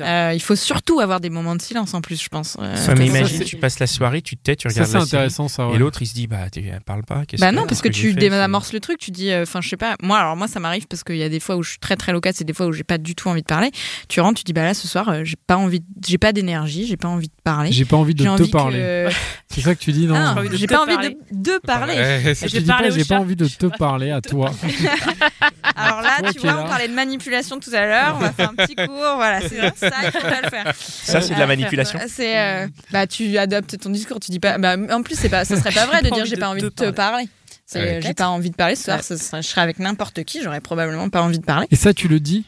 Euh, il faut surtout avoir des moments de silence en plus, je pense. Euh, Ouais, mais imagine, tu passes la soirée, tu te tais, tu regardes la série, intéressant, ça. et l'autre il se dit bah parle pas. Bah non, parce que tu désamorces le truc, tu dis, euh, enfin, je sais pas, moi, alors moi, ça m'arrive parce qu'il y a des fois où je suis très très loquace et des fois où j'ai pas du tout envie de parler. Tu rentres, tu dis, bah là, ce soir, euh, j'ai pas envie, j'ai pas d'énergie, j'ai pas envie de parler. J'ai pas envie de te parler. que- C'est ça que tu dis, non Ah, J'ai pas envie parler. de, parler. J'ai pas, envie de te parler à toi. Alors là, tu vois, on parlait de manipulation tout à l'heure, on va faire un petit cours, voilà, c'est ça, il faut pas le faire. Ça, c'est de la manipulation. C'est, euh, bah, tu adoptes ton discours, tu dis pas, bah, en plus, c'est pas, ça serait pas vrai de dire j'ai pas envie de te parler. J'ai pas envie de parler ce soir, je serais avec n'importe qui, j'aurais probablement pas envie de parler. Et ça, tu le dis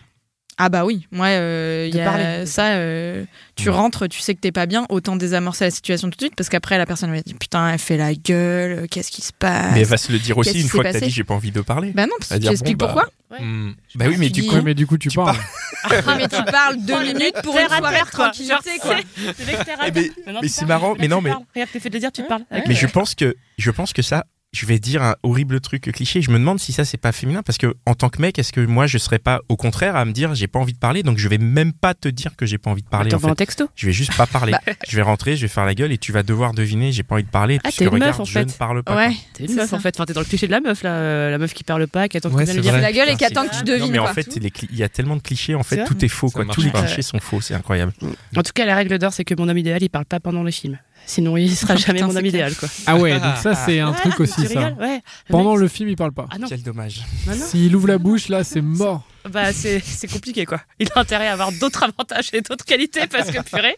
Ah bah oui, moi, euh, y a parler. ça, euh, tu Ouais. rentres, tu sais que t'es pas bien, autant désamorcer la situation tout de suite, parce qu'après, la personne va dire putain, elle fait la gueule, euh, qu'est-ce qui se passe? Mais elle va se le dire aussi une fois que t'as dit j'ai pas envie de parler. Bah non, parce que tu expliques bon, bah, pourquoi. Hmm. Bah oui, mais du dis- coup, mais du coup, tu, tu parles. Ah, mais tu parles deux minutes pour une soirée tranquillité, quoi. Eh mais- c'est parles. marrant, mais non, mais- parles. Regarde, t'es fait de le dire, tu parles. Mais je pense que je pense que ça, je vais dire un horrible truc cliché. Je me demande si ça c'est pas féminin parce que en tant que mec, est-ce que moi je serais pas au contraire à me dire j'ai pas envie de parler, donc je vais même pas te dire que j'ai pas envie de parler. En T'envoies un fait. texto? Je vais juste pas parler. je vais rentrer, je vais faire la gueule et tu vas devoir deviner j'ai pas envie de parler Ah, t'es une meuf, regarde, en je fait. ne parle pas. Ouais, T'es une meuf ça. en fait. Enfin, t'es dans le cliché de la meuf là. euh, La meuf qui parle pas, qui attend Ouais, que le dire. la gueule et qui attend que tu devines. Non mais en fait, il y a tellement de clichés en fait, tout est faux quoi. Tous les clichés sont faux, c'est incroyable. En tout cas, la règle d'or, c'est que mon homme idéal, il parle pas pendant les films. Sinon, il sera jamais Putain, mon c'est clair. idéal, quoi. Ah ouais, donc ça, c'est un Ah, truc aussi, ça. rigoles Ouais. Pendant mec- le film, il parle pas. Ah non, Quel dommage. bah non. S'il ouvre la bouche, là, c'est mort. Bah, c'est c'est compliqué, quoi. Il a intérêt à avoir d'autres avantages et d'autres qualités parce que purée.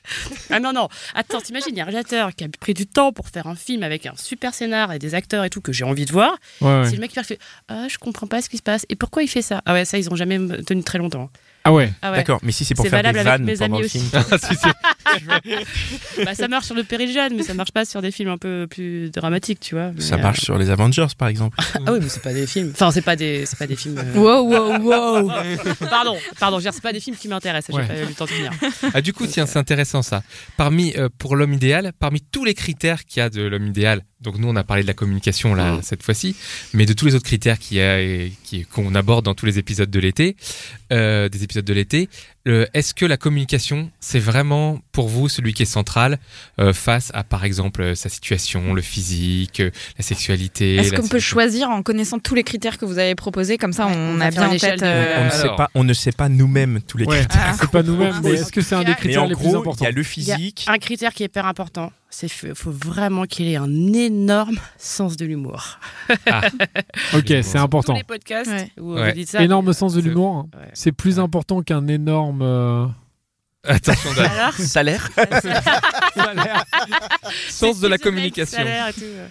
Ah non, non. Attends, t'imagines, il y a un réalisateur qui a pris du temps pour faire un film avec un super scénar et des acteurs et tout que j'ai envie de voir. Ouais, ouais. le mec qui fait Ah, je comprends pas ce qui se passe. Et pourquoi il fait ça? Ah ouais, ça, ils ont jamais tenu très longtemps. Ah ouais. Ah ouais. D'accord, mais si c'est pour faire des valable avec vannes mes pendant amis le aussi. film. Si, si. Bah, ça marche sur le péril jeune, mais ça marche pas sur des films un peu plus dramatiques, tu vois. Ça marche sur les Avengers par exemple. euh, Ah oui, mais c'est pas des films. Enfin, c'est pas des, c'est pas des films. euh, Wow, wow, wow. Pardon, pardon, je veux dire, c'est pas des films qui m'intéressent. Ouais. J'ai pas eu le temps de finir. Ah, du coup, tiens, c'est intéressant ça. Parmi, euh, pour l'homme idéal, parmi tous les critères qu'il y a de l'homme idéal, donc nous on a parlé de la communication là Mm. cette fois-ci, mais de tous les autres critères qui- qu'on aborde dans tous les épisodes de l'été, euh, des épisodes de l'été, est-ce que la communication c'est vraiment pour vous celui qui est central euh, face à par exemple euh, sa situation, le physique, euh, la sexualité Est-ce qu'on peut choisir en connaissant tous les critères que vous avez proposés? Comme ça, on, a bien en tête. euh, on, ne sait pas, on ne sait pas nous-mêmes tous les Ouais, critères. c'est pas nous-mêmes, mais est-ce que c'est un des Mais critères en les plus gros, il importants y a le physique. Un critère qui est hyper important, c'est qu'il faut vraiment qu'il ait un énorme sens de l'humour. Ok, c'est Tous important. les podcasts Ouais. où Ouais. vous dites ça. Énorme sens de l'humour. hein. Ouais. C'est plus important qu'un énorme. Euh, Attention, Salaire sens de la communication. salaire et tout, euh.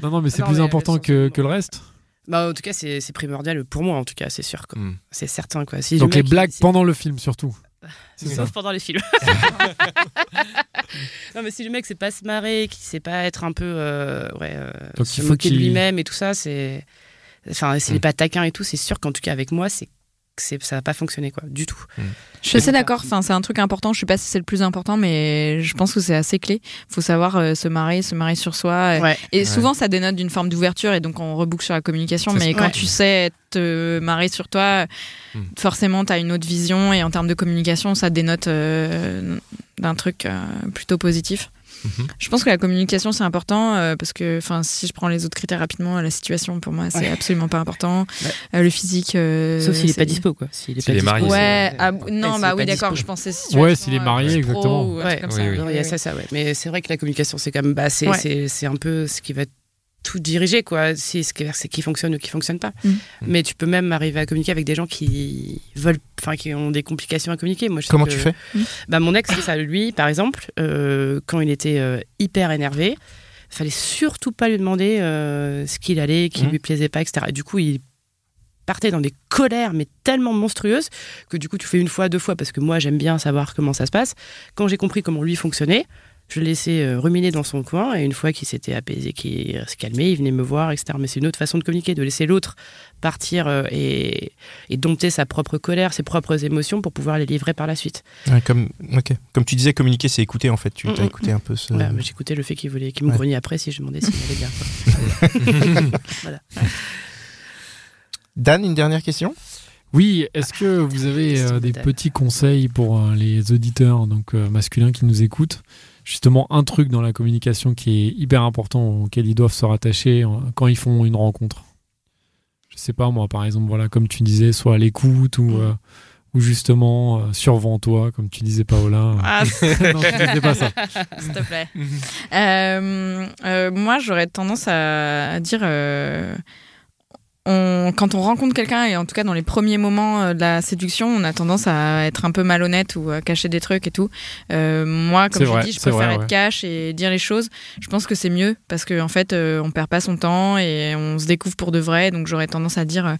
Non, non, mais c'est Non, plus mais important que, de que le reste. Bah, en tout cas, c'est c'est primordial pour moi, en tout cas, c'est sûr. quoi. Hmm. C'est certain. Quoi. Si Donc les mec, blagues pendant le film, surtout. C'est ça. Sauf pendant les films. non, mais si le mec sait pas se marrer, qui sait pas être un peu. euh, ouais, euh, Donc se il faut moquer de lui-même et tout ça, c'est. Enfin, s'il Mm. est pas taquin et tout, c'est sûr qu'en tout cas avec moi, c'est que ça va pas fonctionner, quoi, du tout. Je suis assez d'accord. Enfin, c'est un truc important. Je sais pas si c'est le plus important, mais je pense que c'est assez clé. Faut savoir euh, se marrer, se marrer sur soi. Ouais. Et souvent, ça dénote d'une forme d'ouverture, et donc on reboucle sur la communication. Mais quand Ouais. tu sais te marrer sur toi, Mm. forcément, tu as une autre vision, et en termes de communication, ça dénote euh, d'un truc euh, plutôt positif. Mhm. Je pense que la communication c'est important euh, parce que enfin si je prends les autres critères rapidement la situation pour moi c'est Ouais. absolument pas important Ouais. Euh, le physique euh, Sauf s'il est pas dispo, quoi. S'il est pas est marié, dispo, Ouais, c'est- ah, Ouais, non, bah oui, d'accord, je pensais Ouais, s'il est marié, pro exactement. ou un Ouais, truc comme oui, ça. oui. Non, il y a ça, ça, ouais. Mais c'est vrai que la communication, c'est quand même, bah, c'est, Ouais. c'est, c'est un peu ce qui va tout diriger, quoi. C'est ce qui, c'est qui fonctionne ou qui fonctionne pas. Mm. Mais tu peux même arriver à communiquer avec des gens qui veulent, enfin, qui ont des complications à communiquer. Moi, je sais Comment que- tu fais? Bah, mon ex, c'est ça. Lui, par exemple, euh, quand il était euh, hyper énervé, fallait surtout pas lui demander euh, ce qu'il allait, qui Mm. lui plaisait pas, etc. Et du coup, il partait dans des colères, mais tellement monstrueuses, que du coup, tu fais une fois, deux fois, parce que moi, j'aime bien savoir comment ça se passe. Quand j'ai compris comment lui fonctionnait, je le laissais euh, ruminer dans son coin, et une fois qu'il s'était apaisé, qu'il se calmait, il venait me voir, etc. Mais c'est une autre façon de communiquer, de laisser l'autre partir euh, et, et dompter sa propre colère, ses propres émotions pour pouvoir les livrer par la suite. Ouais, comme, tu disais, communiquer, c'est écouter en fait. Tu Mm, as mm, écouté un peu ce. Mais J'écoutais le fait qu'il voulait, qu'il me Ouais. grognait après si je demandais s'il allait bien. voilà. Dan, une dernière question? Oui, est-ce que vous avez euh, des de- petits conseils pour euh, les auditeurs donc euh, masculins qui nous écoutent? Justement, un truc dans la communication qui est hyper important auquel ils doivent se rattacher euh, quand ils font une rencontre. Je je sais pas moi, par exemple, voilà, comme tu disais, soit à l'écoute ou, euh, ou justement euh, survends-toi, comme tu disais, Paola. Ah, non, tu disais pas ça. s'il te plaît. Euh, euh, moi, j'aurais tendance à, à dire. On- quand on rencontre quelqu'un, et en tout cas dans les premiers moments euh, de la séduction, on a tendance à être un peu malhonnête ou à cacher des trucs et tout. Euh, moi, comme je vrai, dis, je préfère vrai, être ouais. cash et dire les choses. Je pense que c'est mieux parce qu'en en fait, euh, on perd pas son temps et on se découvre pour de vrai. Donc j'aurais tendance à dire euh,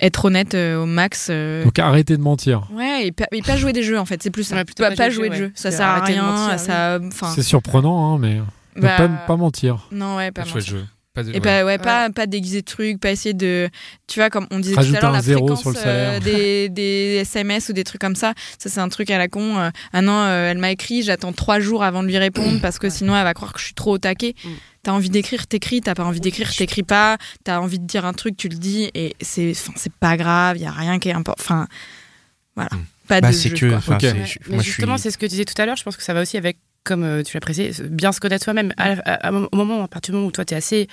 être honnête euh, au max. euh, Donc arrêtez de mentir. Ouais, et pas, et pas jouer des jeux en fait, c'est plus ça. Ouais, plutôt pas, jouer de de jeux, jeux, ça ouais. sert à de rien, mentir, C'est surprenant, hein, mais bah, pas, pas mentir. non ouais, pas Pas jouer mentir. le jeu. Pas de- Et ouais. pas, ouais, pas, pas déguiser de trucs, pas essayer de. Tu vois, comme on disait Rajouter tout à l'heure, la fréquence sur le salaire. euh, des, des SMS ou des trucs comme ça. Ça, c'est un truc à la con. euh, ah non, euh, elle m'a écrit, j'attends trois jours avant de lui répondre parce que sinon elle va croire que je suis trop au taquet. Mm. T'as envie d'écrire, t'écris. T'as pas envie d'écrire, t'écris pas. T'as envie de dire un truc, tu le dis. Et c'est enfin, c'est pas grave, il y a rien qui est important. Enfin, voilà. Mm. Pas Bah, de jeu, que. Ouais, mais justement, suis- c'est ce que tu disais tout à l'heure. Je pense que ça va aussi avec, comme euh, tu l'as précisé, bien se connaître soi-même. Au moment, à partir du moment où toi, tu es assez.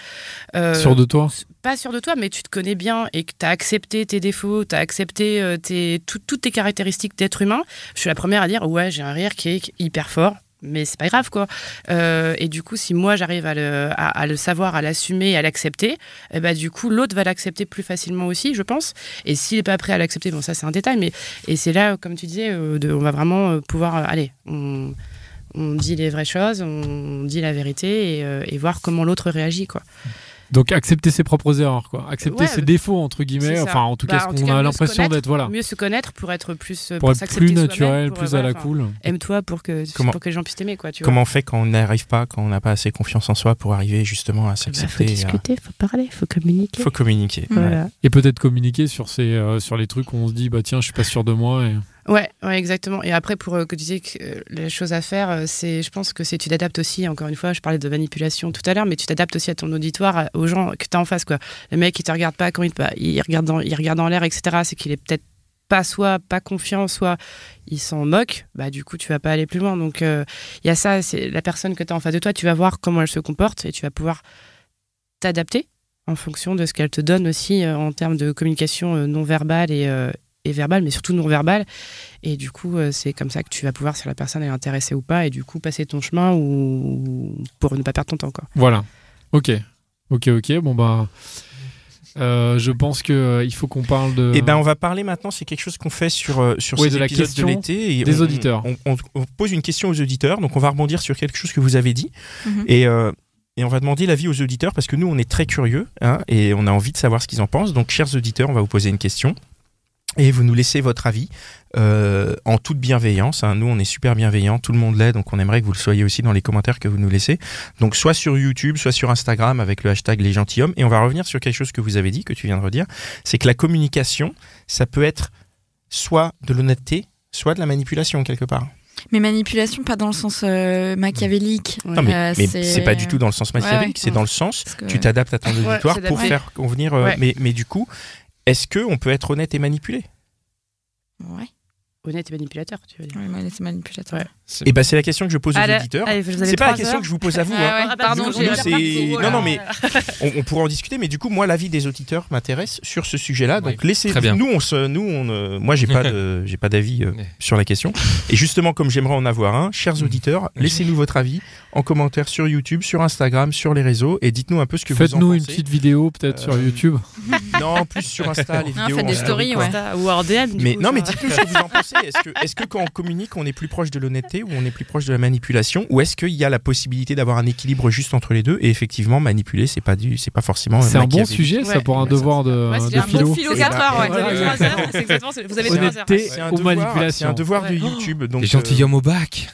euh, Sûr de toi Pas sûr de toi, mais tu te connais bien et que tu as accepté tes défauts, tu as accepté euh, tes, tout- toutes tes caractéristiques d'être humain. Je suis la première à dire Ouais, j'ai un rire qui est hyper fort. Mais c'est pas grave, quoi. Euh, et du coup, si moi j'arrive à le, à, à le savoir, à l'assumer, à l'accepter, eh ben, du coup, l'autre va l'accepter plus facilement aussi, je pense. Et s'il n'est pas prêt à l'accepter, bon, ça c'est un détail, mais et c'est là, comme tu disais, de- on va vraiment pouvoir, allez, on, on dit les vraies choses, on dit la vérité et, euh, et voir comment l'autre réagit, quoi. Donc accepter ses propres erreurs, quoi. Accepter Ouais, ses défauts entre guillemets. Enfin, en tout Bah, cas, en ce qu'on a mieux se l'impression connaître, d'être, voilà, Mieux se connaître pour être plus. euh, pour être s'accepter plus naturel, pour, plus euh, à la cool. Aime-toi pour que, Comment- pour que les gens puissent t'aimer, quoi. Tu vois. Comment on fait quand on n'y arrive pas, quand on n'a pas assez confiance en soi pour arriver justement à Bah, faut s'accepter et à- discuter, faut parler, faut communiquer. faut communiquer. Voilà. Et peut-être communiquer sur ces, euh, sur les trucs où on se dit, bah tiens, je suis pas sûr de moi. Et... Ouais, exactement. Et après, pour euh, que tu disais que euh, les choses à faire, euh, c'est, je pense que c'est tu t'adaptes aussi. Encore une fois, je parlais de manipulation tout à l'heure, mais tu t'adaptes aussi à ton auditoire, aux gens que tu as en face, quoi. Le mec, il te regarde pas quand il, bah, il regarde dans, il regarde l'air, etc. C'est qu'il est peut-être pas soit pas confiant, soit il s'en moque. Bah du coup, tu vas pas aller plus loin. Donc euh, il y a ça. C'est la personne que tu as en face de toi. Tu vas voir comment elle se comporte et tu vas pouvoir t'adapter en fonction de ce qu'elle te donne aussi euh, en termes de communication non verbale et, et verbale, mais surtout non verbale. Et du coup, euh, c'est comme ça que tu vas pouvoir, si la personne est intéressée ou pas, et du coup, passer ton chemin ou pour ne pas perdre ton temps. Quoi. Voilà. Ok. Ok, ok. Bon, bah. euh, je pense que euh, il faut qu'on parle de. Et ben on va parler maintenant, c'est quelque chose qu'on fait sur, euh, sur Oui, ces de la épisodes question de l'été. et des on- auditeurs. On, on- on pose une question aux auditeurs, donc on va rebondir sur quelque chose que vous avez dit. Mhm. Et, euh, et on va demander l'avis aux auditeurs parce que nous, on est très curieux hein, et on a envie de savoir ce qu'ils en pensent. Donc, chers auditeurs, on va vous poser une question et vous nous laissez votre avis euh, en toute bienveillance. hein. Nous, on est super bienveillants, tout le monde l'est, donc on aimerait que vous le soyez aussi dans les commentaires que vous nous laissez. Donc, soit sur YouTube, soit sur Instagram avec le hashtag Les Gentilhommes. Et on va revenir sur quelque chose que vous avez dit, que tu viens de redire, c'est que la communication, ça peut être soit de l'honnêteté, soit de la manipulation quelque part. Mais manipulation, pas dans le sens euh, machiavélique. Non, mais, Euh, mais c'est- c'est pas du tout dans le sens machiavélique, Ouais, c'est dans le sens que- tu t'adaptes à ton auditoire pour faire convenir. euh, Ouais. mais, mais du coup, est-ce que on peut être honnête et manipulé Ouais, Honnête et manipulateur, tu veux dire. mais c'est manipulateur. Ouais. Et ben c'est la question que je pose aux auditeurs. C'est pas la question heures. que je vous pose à vous. Hein. Ah, bah, pardon, coup, Nous, non, non, mais on, on pourra en discuter. Mais du coup, moi, l'avis des auditeurs m'intéresse sur ce sujet-là. Donc, laissez. très bien. Nous, on se, nous, on, euh, moi, j'ai pas de, j'ai pas d'avis euh, sur la question. Et justement, comme j'aimerais en avoir un, chers auditeurs, laissez-nous votre avis en commentaire sur YouTube, sur Instagram, sur les réseaux, et dites-nous un peu ce que vous en Faites-nous une pensez. petite vidéo peut-être sur Euh, YouTube. Non, plus sur Insta, les Non, vidéos. faites en des stories, Ou hors DM. Mais coup, non, mais dites-nous ce que vous en pensez. Est-ce que, quand on communique, on est plus proche de l'honnêteté ou on est plus proche de la manipulation, ou est-ce qu'il y a la possibilité d'avoir un équilibre juste entre les deux Et effectivement, manipuler, c'est pas du, c'est pas forcément. C'est un bon sujet, ça, Ouais. pour un devoir de, Ouais, de un philo. bon philo Et 4 bah, heures, ouais. Vous avez heures, c'est un ou devoir, c'est manipulation. un devoir de. YouTube. Donc, Les gentilshommes au bac.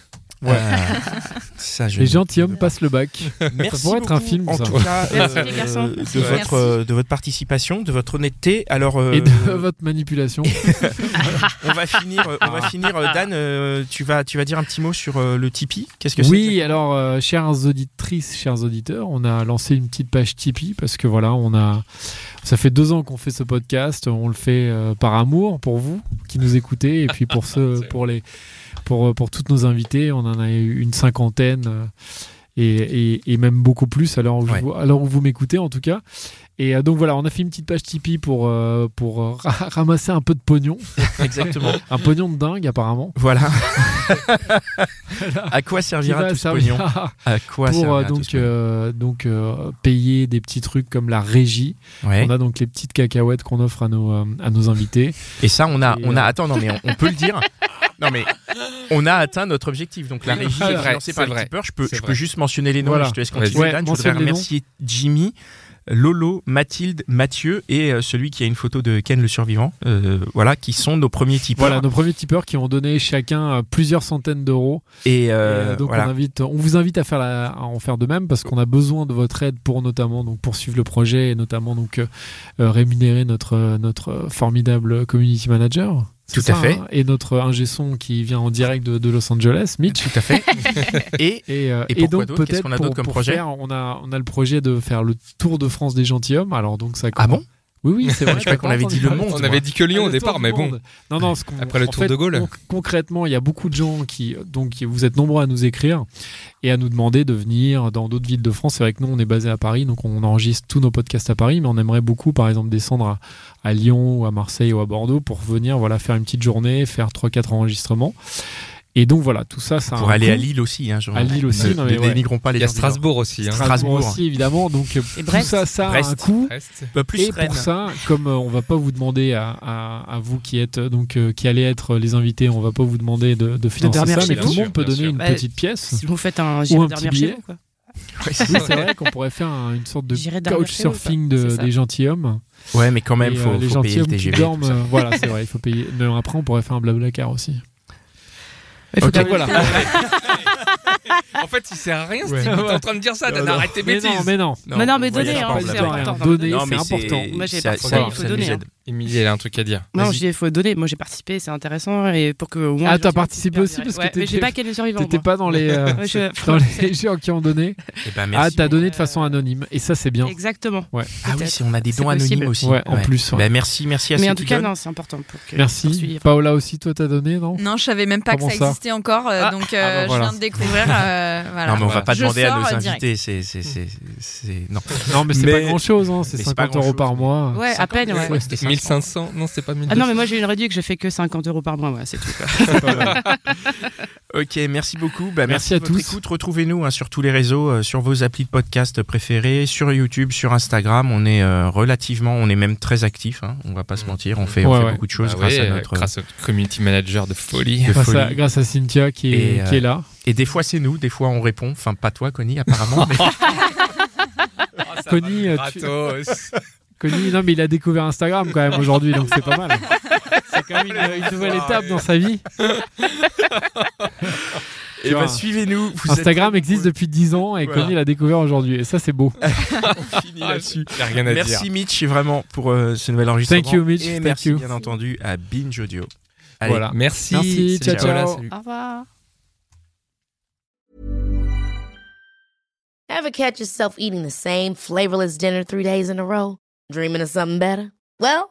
Euh, ça, je Les gentilshommes passent le bac. Merci Ça pourrait être un film, en ça. tout cas, Merci, euh, les garçons. de Merci. votre euh, de votre participation, de votre honnêteté. Alors, euh, Et de votre manipulation. on va finir. On va finir. euh, Dan, euh, tu vas tu vas dire un petit mot sur euh, le Tipeee. Qu'est-ce que Oui, alors, euh, chères auditrices, chers auditeurs, on a lancé une petite page Tipeee parce que voilà, on a. Ça fait deux ans qu'on fait ce podcast. On le fait euh, par amour pour vous qui nous écoutez et puis pour ceux, pour les, pour, pour toutes nos invités. On en a eu une cinquantaine. euh, et, et, et même beaucoup plus l'heure où, Ouais. vous- où m'écoutez en tout cas. Et euh, donc voilà, on a fait une petite page Tipeee pour, euh, pour ra- ramasser un peu de pognon, Exactement. un pognon de dingue apparemment. Voilà. à quoi servira tout ce pognon? À quoi pour servira tout donc, euh, donc euh, payer des petits trucs comme la régie. Ouais. On a donc les petites cacahuètes qu'on offre à nos, à nos invités. Et ça, on a, Et, on a. Attends, non, mais on, on peut le dire. Non, mais on a atteint notre objectif. Donc la régie est financée par les tipeurs. Je peux, je peux juste mentionner les noms. Voilà. Je te laisse continuer. Ouais, Dan. je voudrais remercier Jimmy. Lolo, Mathilde, Mathieu et euh, celui qui a une photo de Ken le survivant, euh, voilà, qui sont nos premiers tipeurs. Voilà, nos premiers tipeurs qui ont donné chacun euh, plusieurs centaines d'euros. Et, euh, donc voilà. on, invite, on vous invite à, faire la- à en faire de même parce qu'on a besoin de votre aide pour notamment donc poursuivre le projet et notamment donc euh, rémunérer notre notre formidable community manager. Tout à fait. hein, et notre ingé son qui vient en direct de, de Los Angeles, Mitch. Tout à fait. et Et, euh, Et pourquoi donc peut-être qu'on a pour- d'autre comme pour projet? faire, on a on a le projet de faire le tour de France des gentilshommes. Alors donc ça. ah commence- bon Oui oui c'est vrai. Je croyais t'as qu'on avait dit le monde. On avait dit que Lyon Ah, au le départ, mais bon. Non, non, ce Après le tour de Gaulle. conc- concrètement, il y a beaucoup de gens qui, donc, vous êtes nombreux à nous écrire et à nous demander de venir dans d'autres villes de France. C'est vrai que nous, on est basé à Paris, donc on enregistre tous nos podcasts à Paris, mais on aimerait beaucoup, par exemple, descendre à, à Lyon ou à Marseille ou à Bordeaux pour venir, voilà, faire une petite journée, faire 3-4 enregistrements. Et donc, voilà, tout ça, ça Pour aller à Lille aussi. Hein, genre, À Lille aussi, Ne, non, mais ne ouais. dénigrons pas les Il y a. Strasbourg aussi. Hein. Strasbourg, Strasbourg. aussi, évidemment. Donc, euh, tout ça, ça a un coût. Brest. Bah, plus Et Rennes. pour ça, comme euh, on va pas vous demander à, à- à vous qui êtes euh, donc euh, qui allez être les invités, on va pas vous demander de, de financer ça, chez mais tout le monde peut sûr, donner une sûr. petite pièce. Si vous faites un Ou un petit billet. vous, quoi. Ouais, c'est Oui, ça. c'est vrai qu'on pourrait faire un- une sorte de couchsurfing de, des gentilshommes. Ouais, mais quand même, Et, faut, euh, les faut payer le gentilshommes qui TGV. dorment. euh, voilà, c'est vrai, il faut payer. Mais après, on pourrait faire un blablacar aussi. Il faut Ok, dormir voilà. En fait, il sert à rien. Ouais. Steve. T'es en train de dire ça. Non, T'as non. arrêté tes mais bêtises. non, mais non. Mais non, mais donnez, hein, c'est important. Donner, c'est mais important. Moi, j'ai participé, il faut donner. Émilie, elle a un truc à dire. Non, Vas-y. je dis, il faut donner. Moi, j'ai participé, c'est intéressant. Et pour que, au moins, Ah, t'as participé aussi parce que mais t'étais- j'ai pas quel survivant. T'étais pas dans les, euh, gens qui ont donné. Eh ben, Ah, t'as donné de façon anonyme. Et ça, c'est bien. Exactement. Ah oui, on a des dons anonymes aussi. Ouais, en plus. Bah, merci, merci à Mais ceux en tout qui cas, non, c'est important pour que. Merci. Paola aussi, toi, t'as donné, non? Non, je savais même pas que ça, existait encore, euh, Ah. donc je viens de découvrir. Euh, voilà. Non, mais on va pas Je demander à nos invités. C'est, c'est, non. Non, mais c'est Mais- pas grand chose, hein. c'est mais c'est pas 50 euros par mois. Ouais, à peine, ouais. Ouais, c'était 500. 1500 Non, c'est pas 1200. Ah non, mais moi, j'ai une réduction que je fais que 50 euros par mois, ouais, c'est tout. quoi. Ok, merci beaucoup. Bah, Merci merci, à de votre tous. écoute. Retrouvez-nous hein, sur tous les réseaux, euh, sur vos applis de podcast préférés, sur YouTube, sur Instagram. On est euh, relativement, on est même très actifs. Hein, on va pas se mentir. On fait, on fait ouais. beaucoup de choses Bah grâce ouais, à notre. grâce au community manager de folie. de grâce, à, grâce à Cynthia qui est, Et, euh, qui est là. Et des fois c'est nous, des fois on répond. Enfin pas toi, Connie, apparemment. mais- Connie, euh, tu- Connie, non, mais il a découvert Instagram quand même aujourd'hui, donc c'est pas mal. C'est quand même une, une nouvelle étape dans sa vie. Et vois, bah, suivez-nous. Vous êtes Instagram existe depuis 10 ans et Voilà. Connie l'a découvert aujourd'hui. Et ça, c'est beau. On finit là-dessus. J'ai rien à dire. Merci Mitch vraiment pour euh, ce nouvel enregistrement. Thank you, Mitch. Et Thank merci you. bien entendu à Binge Audio. Allez, Voilà. Merci. Merci, ciao, ciao. salut. Au revoir. Ever catch yourself eating the same flavorless dinner three days in a row? Dreaming of something better? Well,